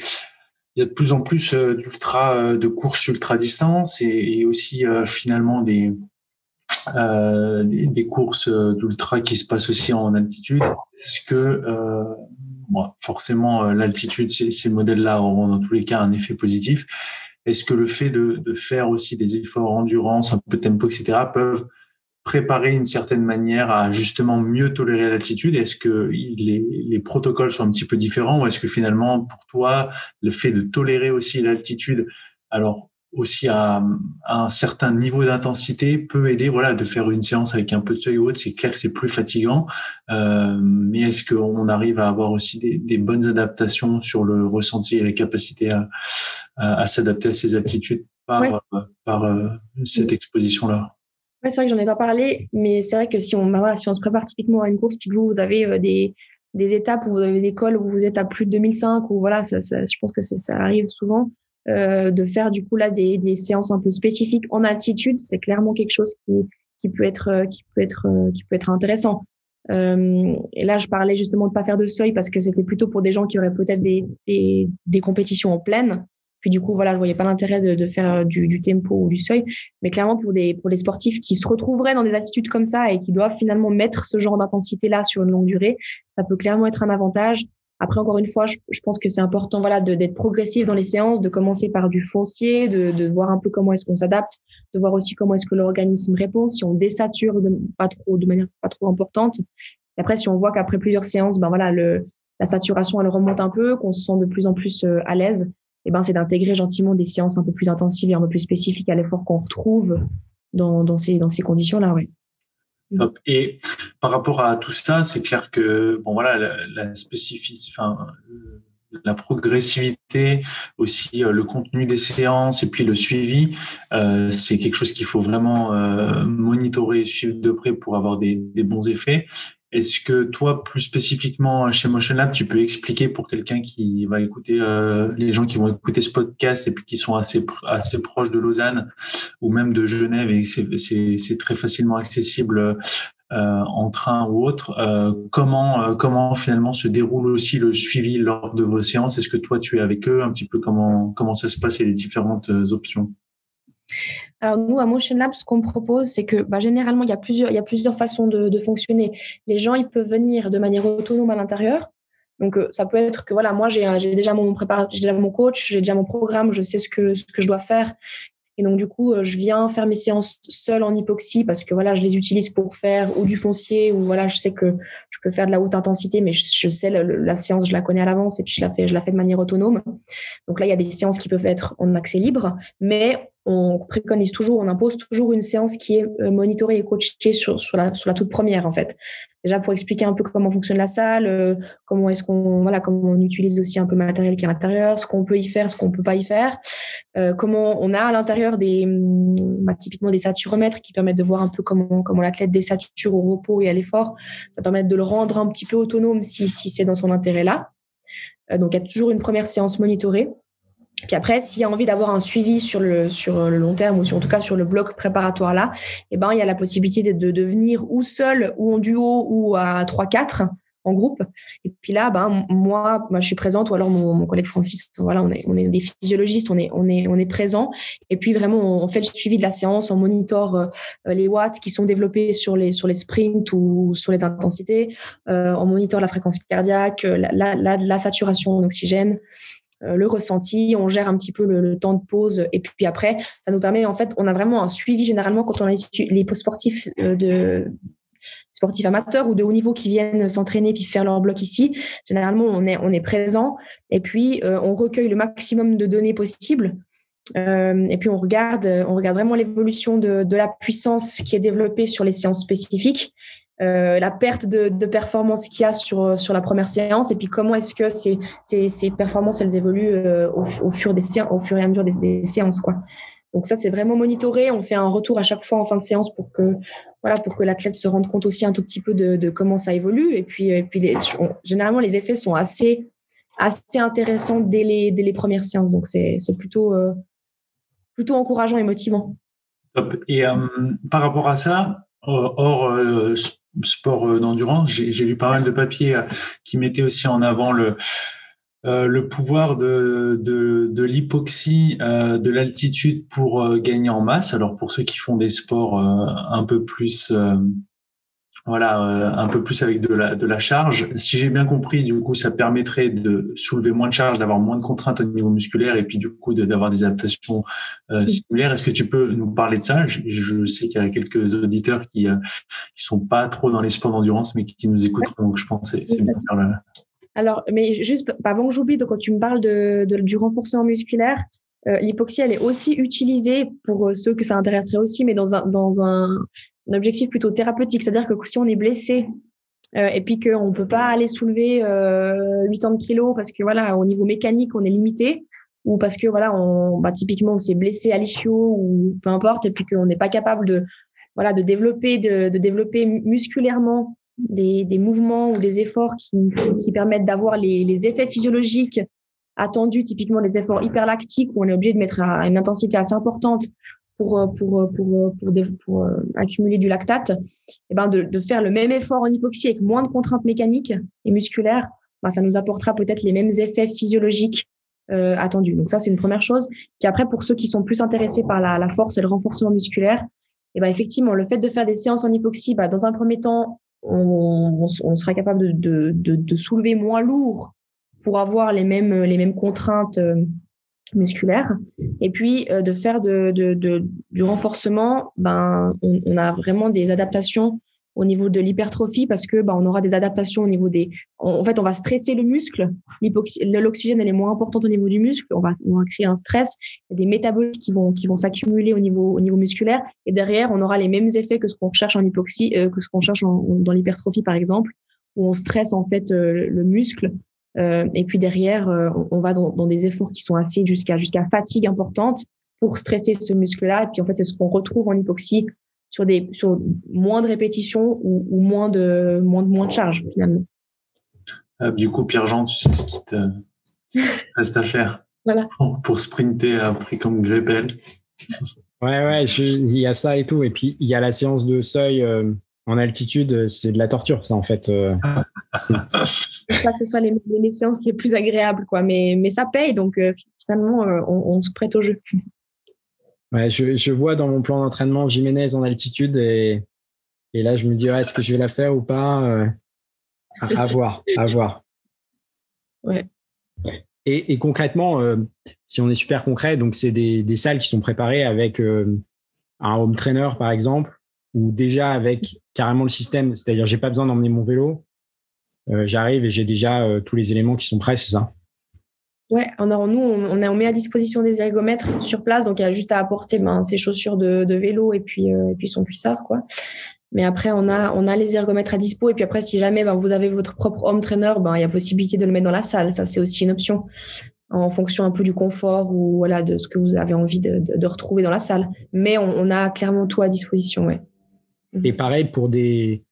il y a de plus en plus euh, d'ultra euh, de courses ultra distance et, aussi euh, finalement des des, courses d'ultra qui se passent aussi en altitude. Est-ce que forcément l'altitude, ces, ces modèles-là auront dans tous les cas un effet positif. Est-ce que le fait de, de, faire aussi des efforts endurance, un peu de tempo, etc., peuvent préparer une certaine manière à justement mieux tolérer l'altitude? Est-ce que les, les, protocoles sont un petit peu différents ou est-ce que finalement pour toi le fait de tolérer aussi l'altitude, alors aussi à, un certain niveau d'intensité peut aider voilà de faire une séance avec un peu de seuil ou autre? C'est clair que c'est plus fatigant euh, mais est-ce qu'on arrive à avoir aussi des, des, bonnes adaptations sur le ressenti et la capacité à, à, s'adapter à ces altitudes par, par euh, cette exposition là c'est vrai que j'en ai pas parlé, mais c'est vrai que si on, bah voilà, si on se prépare typiquement à une course, puis que vous, vous avez euh, des, des étapes où vous avez des cols où vous êtes à plus de 2005, ou voilà, ça, ça, je pense que ça arrive souvent, euh, de faire du coup là des, des séances un peu spécifiques en altitude, c'est clairement quelque chose qui, qui peut être, euh, qui peut être, euh, qui peut être intéressant. Euh, et là, je parlais justement de pas faire de seuil parce que c'était plutôt pour des gens qui auraient peut-être des, des, des compétitions en pleine. Puis du coup, voilà, je voyais pas l'intérêt de, de, faire euh, du, tempo ou du seuil. Mais clairement, pour des pour les sportifs qui se retrouveraient dans des attitudes comme ça et qui doivent finalement mettre ce genre d'intensité-là sur une longue durée, ça peut clairement être un avantage. Après, encore une fois, je, je pense que c'est important, voilà, d'être progressif dans les séances, de commencer par du foncier, de, de voir un peu comment est-ce qu'on s'adapte, de voir aussi comment est-ce que l'organisme répond, si on désature de, pas trop, de manière pas trop importante. Et après, si on voit qu'après plusieurs séances, ben voilà, le, la saturation elle remonte un peu, qu'on se sent de plus en plus euh, à l'aise, eh ben, c'est d'intégrer gentiment des séances un peu plus intensives et un peu plus spécifiques à l'effort qu'on retrouve dans, ces, dans ces conditions-là. Ouais. Et par rapport à tout ça, c'est clair que bon voilà la, spécificité, enfin la progressivité, aussi euh, le contenu des séances et puis le suivi, euh, c'est quelque chose qu'il faut vraiment euh, monitorer et suivre de près pour avoir des bons effets. Est-ce que toi, plus spécifiquement chez Motion Lab, tu peux expliquer pour quelqu'un qui va écouter, euh, les gens qui vont écouter ce podcast et puis qui sont assez assez proches de Lausanne ou même de Genève et c'est très facilement accessible en train ou autre, comment comment finalement se déroule aussi le suivi lors de vos séances? Est-ce que toi tu es avec eux? Un petit peu comment comment ça se passe et les différentes options alors nous, à Motion Lab, ce qu'on propose, c'est que bah, généralement, il y, a plusieurs, façons de, fonctionner. Les gens, ils peuvent venir de manière autonome à l'intérieur. Donc ça peut être que voilà, moi j'ai déjà mon j'ai déjà mon coach, j'ai déjà mon programme, je sais ce que ce que je dois faire et donc, du coup, euh, je viens faire mes séances seule en hypoxie parce que voilà, je les utilise pour faire ou du foncier ou voilà, je sais que je peux faire de la haute intensité, mais je, sais la séance, je la connais à l'avance et puis je la fais, je la fais de manière autonome. Donc là, il y a des séances qui peuvent être en accès libre, mais on préconise toujours, on impose toujours une séance qui est euh, monitorée et coachée sur, sur, la, sur la toute première, en fait. Déjà pour expliquer un peu comment fonctionne la salle, euh, comment est-ce qu'on voilà comment on utilise aussi un peu le matériel qui est à l'intérieur, ce qu'on peut y faire, ce qu'on peut pas y faire, euh, comment on a à l'intérieur des hum, bah, typiquement des saturomètres qui permettent de voir un peu comment comment l'athlète désature au repos et à l'effort. Ça permet de le rendre un petit peu autonome si si c'est dans son intérêt là. donc il y a toujours une première séance monitorée puis après, s'il y a envie d'avoir un suivi sur le, sur le long terme ou en tout cas sur le bloc préparatoire là, eh ben, il y a la possibilité de, de venir ou seul ou en duo ou à 3-4 en groupe. Et puis là, ben, moi, moi, je suis présente ou alors mon, mon, collègue Francis, voilà, on est, on est des physiologistes, on est, on est, on est présent. Et puis vraiment, on fait le suivi de la séance, on monitore euh, les watts qui sont développés sur les, sur les sprints ou sur les intensités. Euh, on monitore la fréquence cardiaque, la, la, la saturation en oxygène. Euh, le ressenti, on gère un petit peu le, temps de pause et puis après, ça nous permet en fait, on a vraiment un suivi généralement quand on a les sportifs euh, de sportifs amateurs ou de haut niveau qui viennent s'entraîner puis faire leur bloc ici. Généralement, on est on est présent et puis euh, on recueille le maximum de données possibles. et puis on regarde, on regarde vraiment l'évolution de, de, la puissance qui est développée sur les séances spécifiques euh, la perte de, performance qu'il y a sur, sur la première séance et puis comment est-ce que ces, ces, ces, performances elles évoluent euh, au, fur des au fur et à mesure des, séances quoi. Donc ça c'est vraiment monitoré. On fait un retour à chaque fois en fin de séance pour que voilà pour que l'athlète se rende compte aussi un tout petit peu de, comment ça évolue et puis et puis généralement les effets sont assez assez intéressants dès les dès les premières séances. Donc c'est plutôt euh, plutôt encourageant et motivant. Et par rapport à ça, hors sport euh, d'endurance, j'ai lu pas mal de papiers euh, qui mettaient aussi en avant le euh, le pouvoir de, de, de l'hypoxie de l'altitude pour gagner en masse. Alors pour ceux qui font des sports un peu plus voilà, euh, un peu plus avec de la, de la charge. Si j'ai bien compris, du coup, ça permettrait de soulever moins de charge, d'avoir moins de contraintes au niveau musculaire et puis du coup d'avoir des adaptations euh, similaires. Est-ce que tu peux nous parler de ça? Je, je, sais qu'il y a quelques auditeurs qui euh, qui sont pas trop dans les sports d'endurance, mais qui, nous écoutent, donc je pense que c'est bien faire Alors, mais juste avant que j'oublie, quand tu me parles de, de du renforcement musculaire, euh, l'hypoxie, elle est aussi utilisée pour ceux que ça intéresserait aussi, mais dans un, dans un objectif plutôt thérapeutique, c'est-à-dire que si on est blessé euh, et puis qu'on ne peut pas aller soulever euh, 80 kilos parce que voilà au niveau mécanique on est limité ou parce que voilà on bah, typiquement on s'est blessé à l'ischio ou peu importe et puis qu'on n'est pas capable de voilà de développer de, de développer musculairement des, des, mouvements ou des efforts qui, qui, permettent d'avoir les, les, effets physiologiques attendus typiquement les efforts hyperlactiques où on est obligé de mettre à une intensité assez importante pour, euh, euh, euh, accumuler du lactate, et eh ben de, faire le même effort en hypoxie avec moins de contraintes mécaniques et musculaires, ben ça nous apportera peut-être les mêmes effets physiologiques attendus. Donc ça, c'est une première chose. Puis après, pour ceux qui sont plus intéressés par la, force et le renforcement musculaire, et eh ben effectivement, le fait de faire des séances en hypoxie, ben dans un premier temps, on, sera capable de, de, soulever moins lourd pour avoir les mêmes, les mêmes contraintes musculaire. Et puis euh, de faire de, de, de, du renforcement, ben, on, on, a vraiment des adaptations au niveau de l'hypertrophie parce que ben, on aura des adaptations au niveau des. En fait, on va stresser le muscle. L'oxygène elle est moins importante au niveau du muscle. On va, on va créer un stress. Il y a des métabolites qui vont qui vont s'accumuler au niveau au niveau musculaire. Et derrière, on aura les mêmes effets que ce qu'on cherche en hypoxie, euh, que ce qu'on cherche en, dans l'hypertrophie par exemple, où on stresse en fait euh, le muscle euh, et puis derrière, euh, on, va dans, dans, des efforts qui sont assez jusqu'à jusqu'à fatigue importante pour stresser ce muscle-là. Et puis en fait, c'est ce qu'on retrouve en hypoxie sur des sur moins de répétitions ou, ou moins de moins de moins de charge finalement. Euh, du coup, Pierre-Jean, tu sais ce qui te reste à faire. Voilà. Pour sprinter après comme Grépel. Ouais, ouais, il y a ça et tout. Et puis, il y a la séance de seuil euh, en altitude, c'est de la torture, ça, en fait. Euh, pas que ce soit les, les, séances les plus agréables, quoi. Mais, mais ça paye, donc euh, finalement, euh, on, se prête au jeu. Ouais, je, je vois dans mon plan d'entraînement Jiménez en altitude et, et là, je me dis, est-ce que je vais la faire ou pas à, voir, à voir. Ouais. Et, et concrètement, si on est super concret, donc c'est des, des, salles qui sont préparées avec un home trainer, par exemple, ou déjà avec carrément le système, c'est-à-dire j'ai pas besoin d'emmener mon vélo, euh, j'arrive et j'ai déjà euh, tous les éléments qui sont prêts, c'est ça? Ouais, alors nous, on, met à disposition des ergomètres sur place, donc il y a juste à apporter ben, ses chaussures de, vélo et puis, euh, et puis son cuissard, quoi. Mais après, on a, les ergomètres à dispo. Et puis après, si jamais ben, vous avez votre propre home trainer, ben, il y a possibilité de le mettre dans la salle. Ça, c'est aussi une option en fonction un peu du confort ou de ce que vous avez envie de, de, retrouver dans la salle. Mais on, on, a clairement tout à disposition, ouais. Et pareil pour des,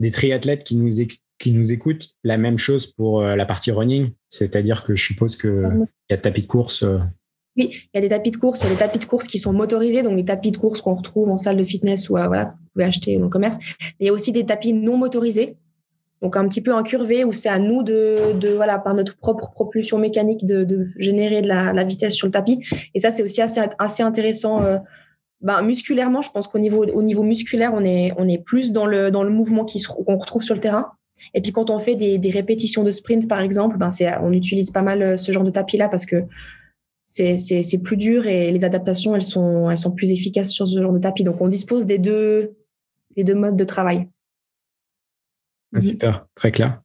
des triathlètes qui nous, qui nous écoutent, la même chose pour euh, la partie running. C'est-à-dire que je suppose qu'il y a des tapis de course. Euh. Oui, il y a des tapis de course, il y a des tapis de course qui sont motorisés, donc des tapis de course qu'on retrouve en salle de fitness ou euh, voilà, vous pouvez acheter dans le commerce. Mais il y a aussi des tapis non motorisés, donc un petit peu incurvés où c'est à nous de, de, voilà, par notre propre propulsion mécanique de, de générer de la, la, vitesse sur le tapis. Et ça, c'est aussi assez, assez intéressant ben, musculairement, je pense qu'au niveau, au niveau musculaire, on est, on est plus dans le, dans le mouvement qu'on retrouve sur le terrain. Et puis quand on fait des, des répétitions de sprint, par exemple, ben on utilise pas mal euh, ce genre de tapis-là parce que c'est, plus dur et les adaptations, elles sont, elles sont plus efficaces sur ce genre de tapis. Donc on dispose des deux, des deux modes de travail. Ah, super, très clair.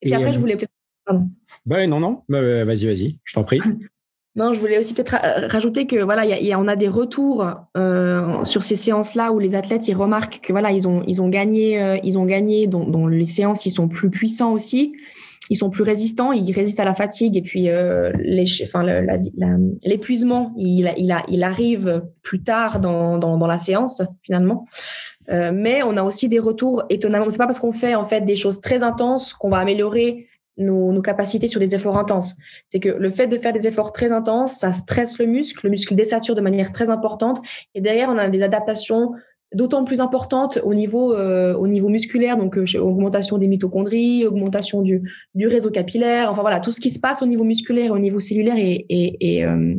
Et, puis après, je euh, voulais peut-être. Pardon. Bah, non, non, bah, vas-y, vas-y, je t'en prie. Non, je voulais aussi peut-être rajouter que voilà, y y a, on a des retours euh, sur ces séances-là où les athlètes ils remarquent que voilà, ils ont ils ont gagné, euh, ils ont gagné dans, les séances, ils sont plus puissants aussi, ils sont plus résistants, ils résistent à la fatigue et puis euh, les, enfin l'épuisement, il, il, il arrive plus tard dans, dans, dans la séance finalement. Euh, mais on a aussi des retours étonnamment. C'est pas parce qu'on fait en fait des choses très intenses qu'on va améliorer nos, capacités sur des efforts intenses. C'est que le fait de faire des efforts très intenses, ça stresse le muscle, le muscle désature de manière très importante. Et derrière, on a des adaptations d'autant plus importantes au niveau euh, au niveau musculaire, donc euh, augmentation des mitochondries, augmentation du, réseau capillaire, enfin voilà, tout ce qui se passe au niveau musculaire et au niveau cellulaire est, est, est, euh,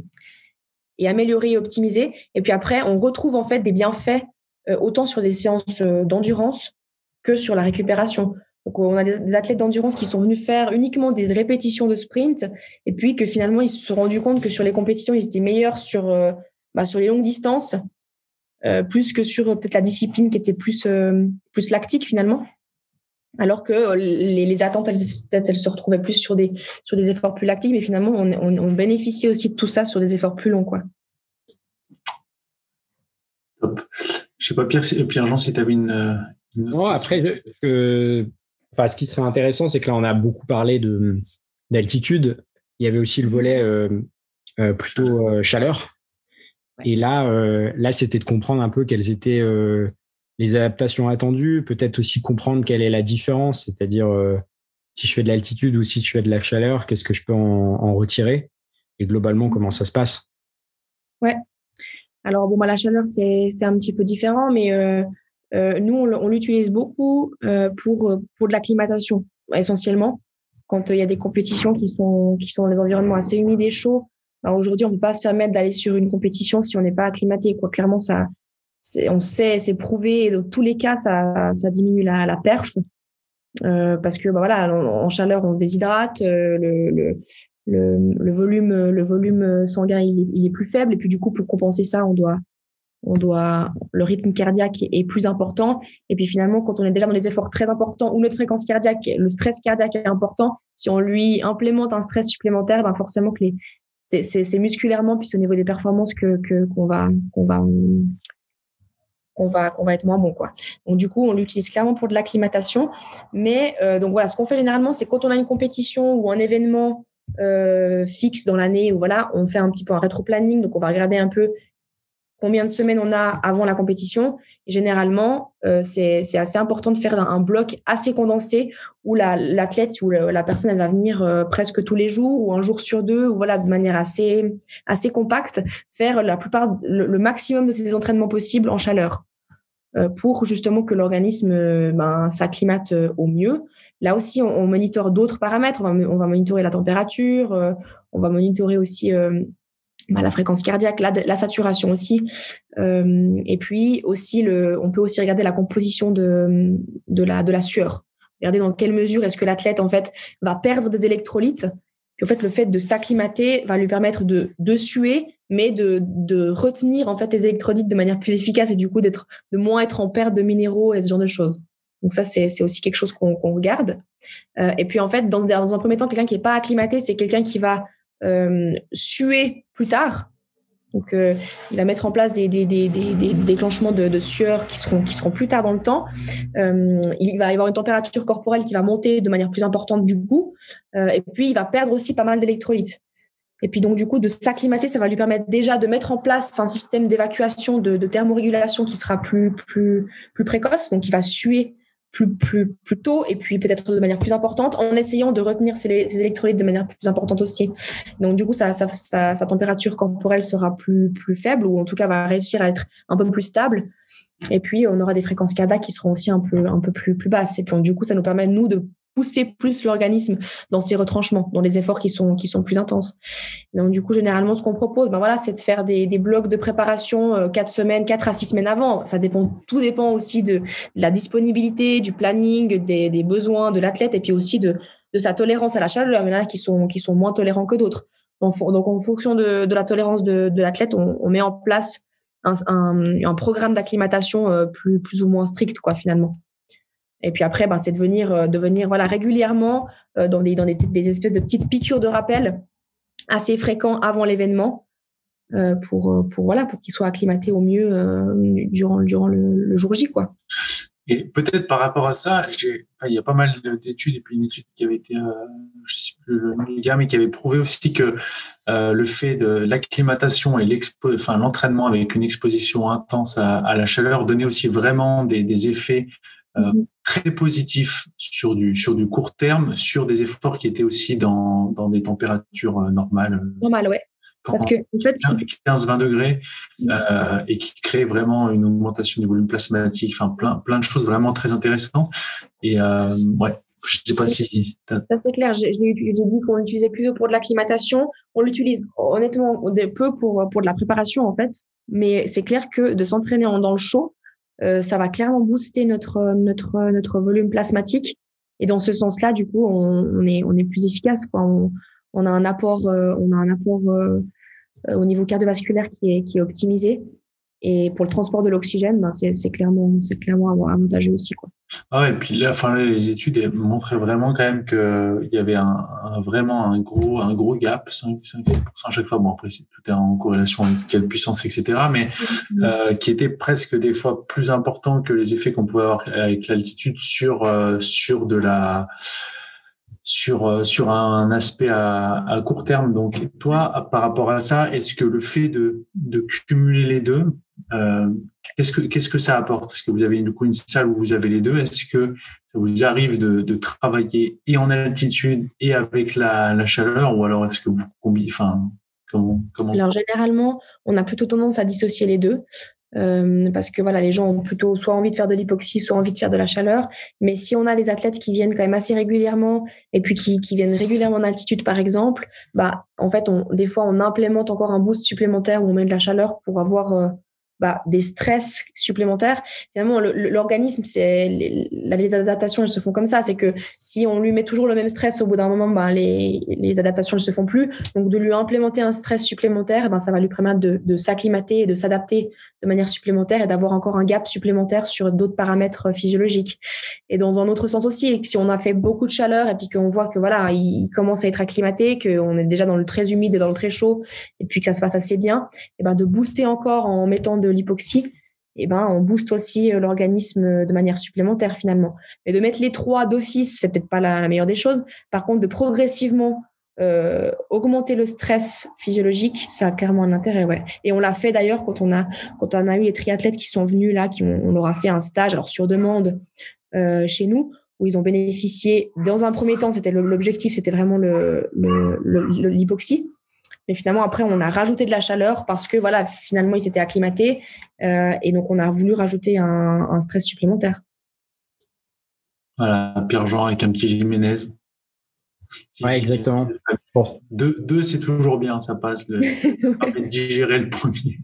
amélioré et optimisé. Et puis après, on retrouve en fait des bienfaits autant sur des séances d'endurance que sur la récupération. Donc, on a des, athlètes d'endurance qui sont venus faire uniquement des répétitions de sprint et puis que finalement, ils se sont rendus compte que sur les compétitions, ils étaient meilleurs sur, euh, bah, sur les longues distances, euh, plus que sur euh, peut-être la discipline qui était plus, plus lactique finalement. Alors que les, les attentes, elles, elles, se retrouvaient plus sur des, sur des efforts plus lactiques, mais finalement, on, on, on bénéficiait aussi de tout ça sur des efforts plus longs. Quoi. Top. Je sais pas, Pierre, Pierre Jean, si tu avais une, non, après, Enfin, ce qui serait intéressant, c'est que là, on a beaucoup parlé de, d'altitude. Il y avait aussi le volet euh, euh, plutôt euh, chaleur. Et là, là, c'était de comprendre un peu quelles étaient les adaptations attendues, peut-être aussi comprendre quelle est la différence, c'est-à-dire si je fais de l'altitude ou si je fais de la chaleur, qu'est-ce que je peux en, retirer et globalement comment ça se passe? Ouais. Alors bon, bah, la chaleur c'est c'est un petit peu différent, mais euh, nous, on, l'utilise beaucoup euh, pour, euh, pour de l'acclimatation, essentiellement. Quand il y a des compétitions qui sont, qui sont dans des environnements assez humides et chauds, ben, aujourd'hui, on ne peut pas se permettre d'aller sur une compétition si on n'est pas acclimaté. Quoi. Clairement, ça, on sait, c'est prouvé. Dans tous les cas, ça, ça diminue la, la perf. Euh, parce que bah voilà, en, chaleur, on se déshydrate, le, le, le, le, volume, le volume sanguin il est, plus faible, et puis du coup, pour compenser ça, on doit, on doit, le rythme cardiaque est plus important. Et puis finalement, quand on est déjà dans des efforts très importants où notre fréquence cardiaque, le stress cardiaque est important, si on lui implémente un stress supplémentaire, ben forcément que les, c'est musculairement puis au niveau des performances que qu'on va qu'on va qu'on va qu'on va être moins bon quoi. Donc du coup, on l'utilise clairement pour de l'acclimatation. Mais euh, donc voilà, ce qu'on fait généralement, c'est quand on a une compétition ou un événement euh, fixe dans l'année, ou voilà, on fait un petit peu un rétro-planning. Donc on va regarder un peu combien de semaines on a avant la compétition. généralement, euh, c'est assez important de faire un, bloc assez condensé où l'athlète ou la personne elle va venir euh, presque tous les jours ou un jour sur deux ou voilà de manière assez assez compacte faire la plupart le, maximum de ses entraînements possibles en chaleur. pour justement que l'organisme ben, s'acclimate au mieux. Là aussi, on, on d'autres paramètres. On va, on va, monitorer la température, on va monitorer aussi bah, la fréquence cardiaque, la, saturation aussi, euh, et puis aussi le, on peut aussi regarder la composition de de la sueur. Regarder dans quelle mesure est-ce que l'athlète en fait va perdre des électrolytes. Puis en fait, le fait de s'acclimater va lui permettre de de suer, mais de de retenir en fait les électrolytes de manière plus efficace et du coup d'être de moins être en perte de minéraux et ce genre de choses. Donc ça, c'est aussi quelque chose qu'on regarde. Euh, et puis en fait, dans, dans un premier temps, quelqu'un qui est pas acclimaté, c'est quelqu'un qui va suer plus tard. Donc, euh, il va mettre en place des, déclenchements de, sueur qui seront, plus tard dans le temps. Euh, il va y avoir une température corporelle qui va monter de manière plus importante du coup. Euh, et puis, il va perdre aussi pas mal d'électrolytes. Et puis, donc, du coup, de s'acclimater, ça va lui permettre déjà de mettre en place un système d'évacuation, de, de thermorégulation qui sera plus, plus, plus précoce. Donc, il va suer plus, plus, plus tôt et puis peut-être de manière plus importante en essayant de retenir ces, électrolytes de manière plus importante aussi. Donc du coup, sa, sa, sa, température corporelle sera plus, plus faible ou en tout cas va réussir à être un peu plus stable. Et puis on aura des fréquences cardiaques qui seront aussi un peu, un peu plus, plus basses. Et puis du coup, ça nous permet nous de pousser plus l'organisme dans ses retranchements, dans les efforts qui sont qui sont plus intenses. Donc du coup, généralement, ce qu'on propose, ben voilà, c'est de faire des, des blocs de préparation euh, quatre semaines, quatre à six semaines avant. Ça dépend, tout dépend aussi de, de la disponibilité, du planning, des, des besoins de l'athlète et puis aussi de, de sa tolérance à la chaleur. Il y en a qui sont qui sont moins tolérants que d'autres. Donc, donc, en fonction de, de la tolérance de, de l'athlète, on, on, met en place un, un, un programme d'acclimatation euh, plus plus ou moins strict, quoi, finalement. Et puis après, ben, c'est de venir, euh, de venir voilà, régulièrement euh, dans, des, dans des, espèces de petites piqûres de rappel assez fréquents avant l'événement euh, pour, pour, voilà, pour qu'ils soient acclimatés au mieux durant, durant le, jour J. Quoi. Et peut-être par rapport à ça, il y a pas mal d'études et puis une étude qui avait été, euh, je sais plus le mais qui avait prouvé aussi que euh, le fait de l'acclimatation et l'expo, enfin l'entraînement avec une exposition intense à, à, la chaleur donnait aussi vraiment des, des effets euh, mhm. très positif sur du sur du court terme, sur des efforts qui étaient aussi dans dans des températures euh, normales. Normales, ouais. Parce que en fait, 15-20 degrés euh, et qui crée vraiment une augmentation du volume plasmatique, enfin plein plein de choses vraiment très intéressantes. Et euh, ouais, je sais pas si. Ça c'est clair. J'ai dit qu'on l'utilisait plutôt pour de l'acclimatation. On l'utilise honnêtement peu pour pour de la préparation en fait. Mais c'est clair que de s'entraîner dans le chaud, ça va clairement booster notre notre notre volume plasmatique. Et dans ce sens-là, du coup, on, est on est plus efficace. Quoi. On, on a un apport euh, on a un apport euh, au niveau cardiovasculaire qui est qui est optimisé. Et pour le transport de l'oxygène, ben c'est clairement clairement avantageux aussi quoi. Ah et puis là, enfin les études montraient vraiment quand même que il y avait un, un, vraiment un gros un gros gap 5 5 à chaque fois. Bon après tout est en corrélation avec quelle puissance etc. Mais mm-hmm. euh, qui était presque des fois plus important que les effets qu'on pouvait avoir avec l'altitude sur euh, sur de la sur euh, sur un aspect à, à, court terme. Donc toi, par rapport à ça, est-ce que le fait de de cumuler les deux, euh, qu'est-ce que qu'est-ce que ça apporte? Est-ce que vous avez du coup une salle où vous avez les deux? Est-ce que ça vous arrive de, de travailler et en altitude et avec la, la chaleur, ou alors est-ce que vous combinez Enfin, comment, comment? Alors généralement, on a plutôt tendance à dissocier les deux. Euh, parce que voilà, les gens ont plutôt soit envie de faire de l'hypoxie, soit envie de faire de la chaleur. Mais si on a des athlètes qui viennent quand même assez régulièrement et puis qui, qui viennent régulièrement en altitude, par exemple, bah en fait, on, des fois, on implémente encore un boost supplémentaire où on met de la chaleur pour avoir euh, bah, des stress supplémentaires. Finalement, l'organisme, c'est les, adaptations, elles se font comme ça. C'est que si on lui met toujours le même stress, au bout d'un moment, bah, les, adaptations, elles se font plus. Donc, de lui implémenter un stress supplémentaire, ben, ça va lui permettre de, s'acclimater et de s'adapter de manière supplémentaire et d'avoir encore un gap supplémentaire sur d'autres paramètres physiologiques. Et dans un autre sens aussi, si on a fait beaucoup de chaleur et puis qu'on voit que voilà, il commence à être acclimaté, qu'on est déjà dans le très humide et dans le très chaud, et puis que ça se passe assez bien, et ben de booster encore en mettant de l'hypoxie, et ben on booste aussi euh, l'organisme de manière supplémentaire finalement. Mais de mettre les trois d'office, c'est peut-être pas la, meilleure des choses. Par contre, de progressivement euh, augmenter le stress physiologique, ça a clairement un intérêt, ouais. Et on l'a fait d'ailleurs quand on a quand on a eu les triathlètes qui sont venus là, qui on leur a fait un stage, alors sur demande euh, chez nous, où ils ont bénéficié. Dans un premier temps, c'était l'objectif, c'était vraiment le l'hypoxie. Mais finalement, après, on a rajouté de la chaleur parce que voilà, finalement, il s'était acclimaté. et donc, on a voulu rajouter un, stress supplémentaire. Voilà, Pierre-Jean avec un petit Jiménez. Ouais, exactement. Deux, deux c'est toujours bien, ça passe. Le, digérer le premier.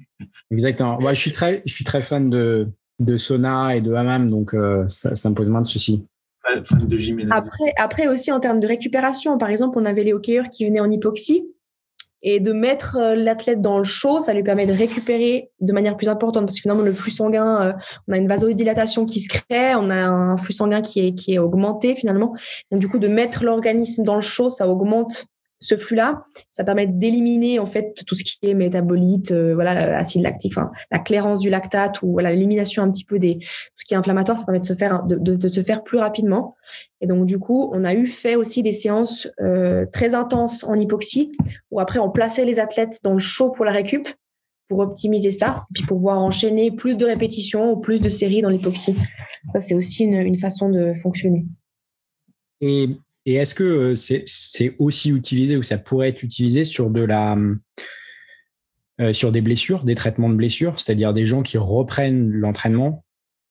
Exactement. Ouais, je suis très, je suis très fan de, de sauna et de hammam, donc euh, ça, ça, me pose moins de soucis. Fan de après, après aussi en termes de récupération, par exemple, on avait les hockeyeurs qui venaient en hypoxie et de mettre euh, l'athlète dans le chaud, ça lui permet de récupérer de manière plus importante parce que finalement le flux sanguin, euh, on a une vasodilatation qui se crée, on a un flux sanguin qui est qui est augmenté finalement. Du coup de mettre l'organisme dans le chaud, ça augmente ce flux-là, ça permet d'éliminer en fait tout ce qui est métabolite, euh, voilà, l'acide lactique, enfin la clairance du lactate ou l'élimination un petit peu des tout ce qui est inflammatoire, ça permet de se faire de, de, se faire plus rapidement. Et donc du coup, on a eu fait aussi des séances euh, très intenses en hypoxie, où après on plaçait les athlètes dans le chaud pour la récup, pour optimiser ça, puis pour pouvoir enchaîner plus de répétitions ou plus de séries dans l'hypoxie. Ça c'est aussi une, une façon de fonctionner. Et et est-ce que euh, c'est aussi utilisé ou ça pourrait être utilisé sur de la euh, sur des blessures, des traitements de blessures, c'est-à-dire des gens qui reprennent l'entraînement,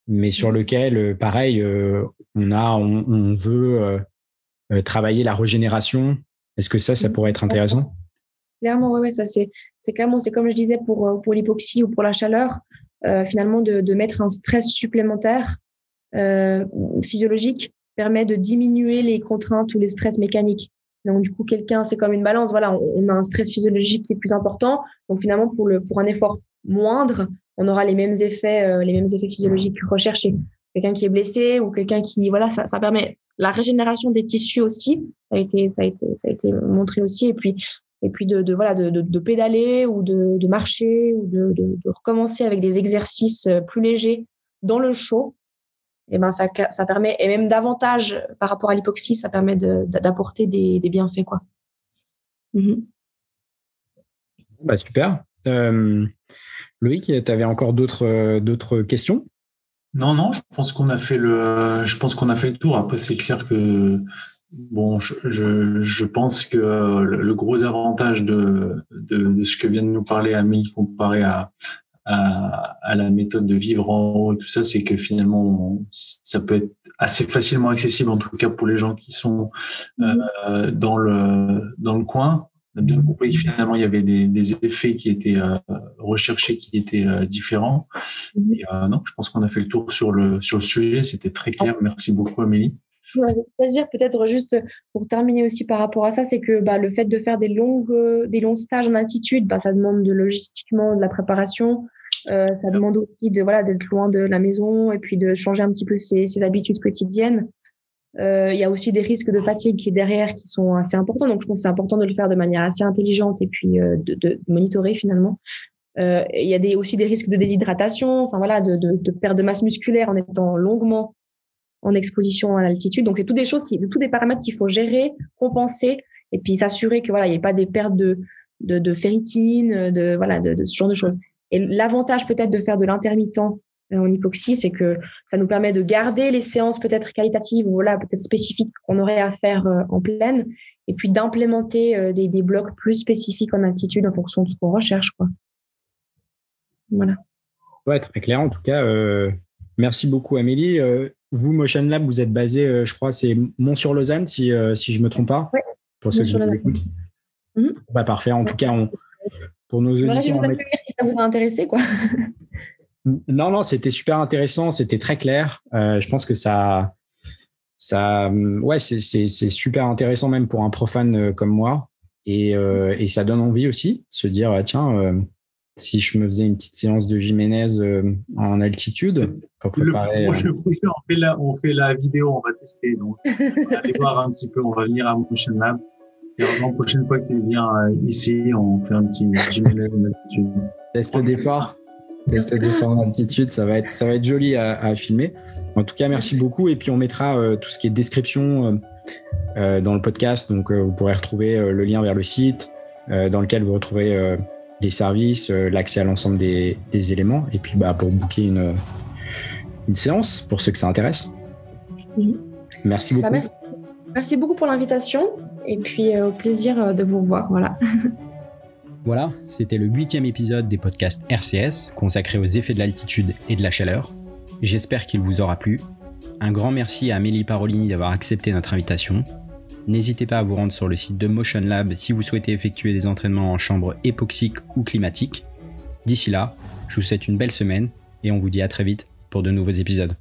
mais sur lequel, euh, pareil, on a, on, veut travailler la régénération. Est-ce que ça, ça pourrait être intéressant? Clairement, oui, ouais, ça c'est, c'est clairement, c'est comme je disais pour pour l'hypoxie ou pour la chaleur, finalement de, de, mettre un stress supplémentaire physiologique permet de diminuer les contraintes ou les stress mécaniques. Donc du coup, quelqu'un, c'est comme une balance. Voilà, on, a un stress physiologique qui est plus important. Donc finalement, pour le pour un effort moindre, on aura les mêmes effets euh, les mêmes effets physiologiques recherchés. Quelqu'un qui est blessé ou quelqu'un qui voilà, ça, ça permet la régénération des tissus aussi. Ça a été ça a été ça a été montré aussi. Et puis et puis de, voilà de, de, pédaler ou de, marcher ou de, recommencer avec des exercices euh, plus légers dans le chaud eh ben ça, ça permet, et même davantage par rapport à l'hypoxie, ça permet d'apporter des, des, bienfaits. Quoi. Mhm. Bah, super. Euh, Loïc, tu avais encore d'autres d'autres questions? Non, non, je pense qu'on a fait le je pense qu'on a fait le tour. Après, c'est clair que bon, je, je, je, pense que le, gros avantage de, de, de, ce que vient de nous parler Amélie comparé à, à, la méthode de vivre en haut et tout ça, c'est que finalement, ça peut être assez facilement accessible, en tout cas pour les gens qui sont euh, dans le dans le coin. On a bien compris que finalement, il y avait des, des effets qui étaient euh, recherchés, qui étaient euh, différents. Mhm. Et, non, je pense qu'on a fait le tour sur le sur le sujet. C'était très clair. Merci beaucoup, Amélie. Avec plaisir. Peut-être juste pour terminer aussi par rapport à ça, c'est que bah, le fait de faire des longues, des longs stages en altitude, bah, ça demande de logistiquement de la préparation, euh, ça demande aussi de voilà d'être loin de la maison et puis de changer un petit peu ses, habitudes quotidiennes. Euh, il y a aussi des risques de fatigue qui derrière qui sont assez importants. Donc je pense que c'est important de le faire de manière assez intelligente et puis euh, de, de, monitorer finalement. Il y a aussi des risques de déshydratation, enfin voilà, de, perte de masse musculaire en étant longuement en exposition à l'altitude. Donc c'est toutes des choses qui, tous des paramètres qu'il faut gérer, compenser et puis s'assurer que voilà, il n'y ait pas des pertes de, de, de ferritine, voilà, de, ce genre de choses. Et l'avantage peut-être de faire de l'intermittent euh, en hypoxie, c'est que ça nous permet de garder les séances peut-être qualitatives ou voilà, peut-être spécifiques qu'on aurait à faire euh, en pleine, et puis d'implémenter euh, des, des, blocs plus spécifiques en altitude en fonction de ce qu'on recherche. Quoi. Voilà. Ouais, très clair. En tout cas, euh, merci beaucoup Amélie. Euh, vous, Motion Lab, vous êtes basé, je crois, c'est Mont-sur-Lausanne, si, si je ne me trompe pas. Oui. Pour ceux qui nous écoutent. Mmh. Bah, parfait. En tout cas, on, pour nos auditeurs. Je vous si ça vous a intéressé, quoi. non, non, c'était super intéressant, c'était très clair. Euh, je pense que ça, ça, ouais, c'est super intéressant même pour un profane euh, comme moi, et, euh, et ça donne envie aussi, se dire ah, tiens, si je me faisais une petite séance de Jiménez en altitude pour préparer. on, fait la, on fait la vidéo, on va tester. Donc, on va aller voir un petit peu, on va venir à Motion Lab. Et la prochaine fois qu'il vient euh, ici, on fait un petit en altitude. Test d'effort. Test d'effort en altitude, ça va être, ça va être joli à, filmer. En tout cas, merci beaucoup. Et puis, on mettra euh, tout ce qui est description euh, dans le podcast. Donc, vous pourrez retrouver le lien vers le site dans lequel vous retrouvez les services, l'accès à l'ensemble des, éléments. Et puis, bah, pour booker une, une séance, pour ceux que ça intéresse. Merci bah, beaucoup. merci beaucoup pour l'invitation et puis euh, au plaisir euh, de vous voir. Voilà. Voilà, c'était le huitième épisode des podcasts RCS consacré aux effets de l'altitude et de la chaleur. J'espère qu'il vous aura plu. Un grand merci à Amélie Parolini d'avoir accepté notre invitation. N'hésitez pas à vous rendre sur le site de Motion Lab si vous souhaitez effectuer des entraînements en chambre époxique ou climatique. D'ici là, je vous souhaite une belle semaine et on vous dit à très vite pour de nouveaux épisodes.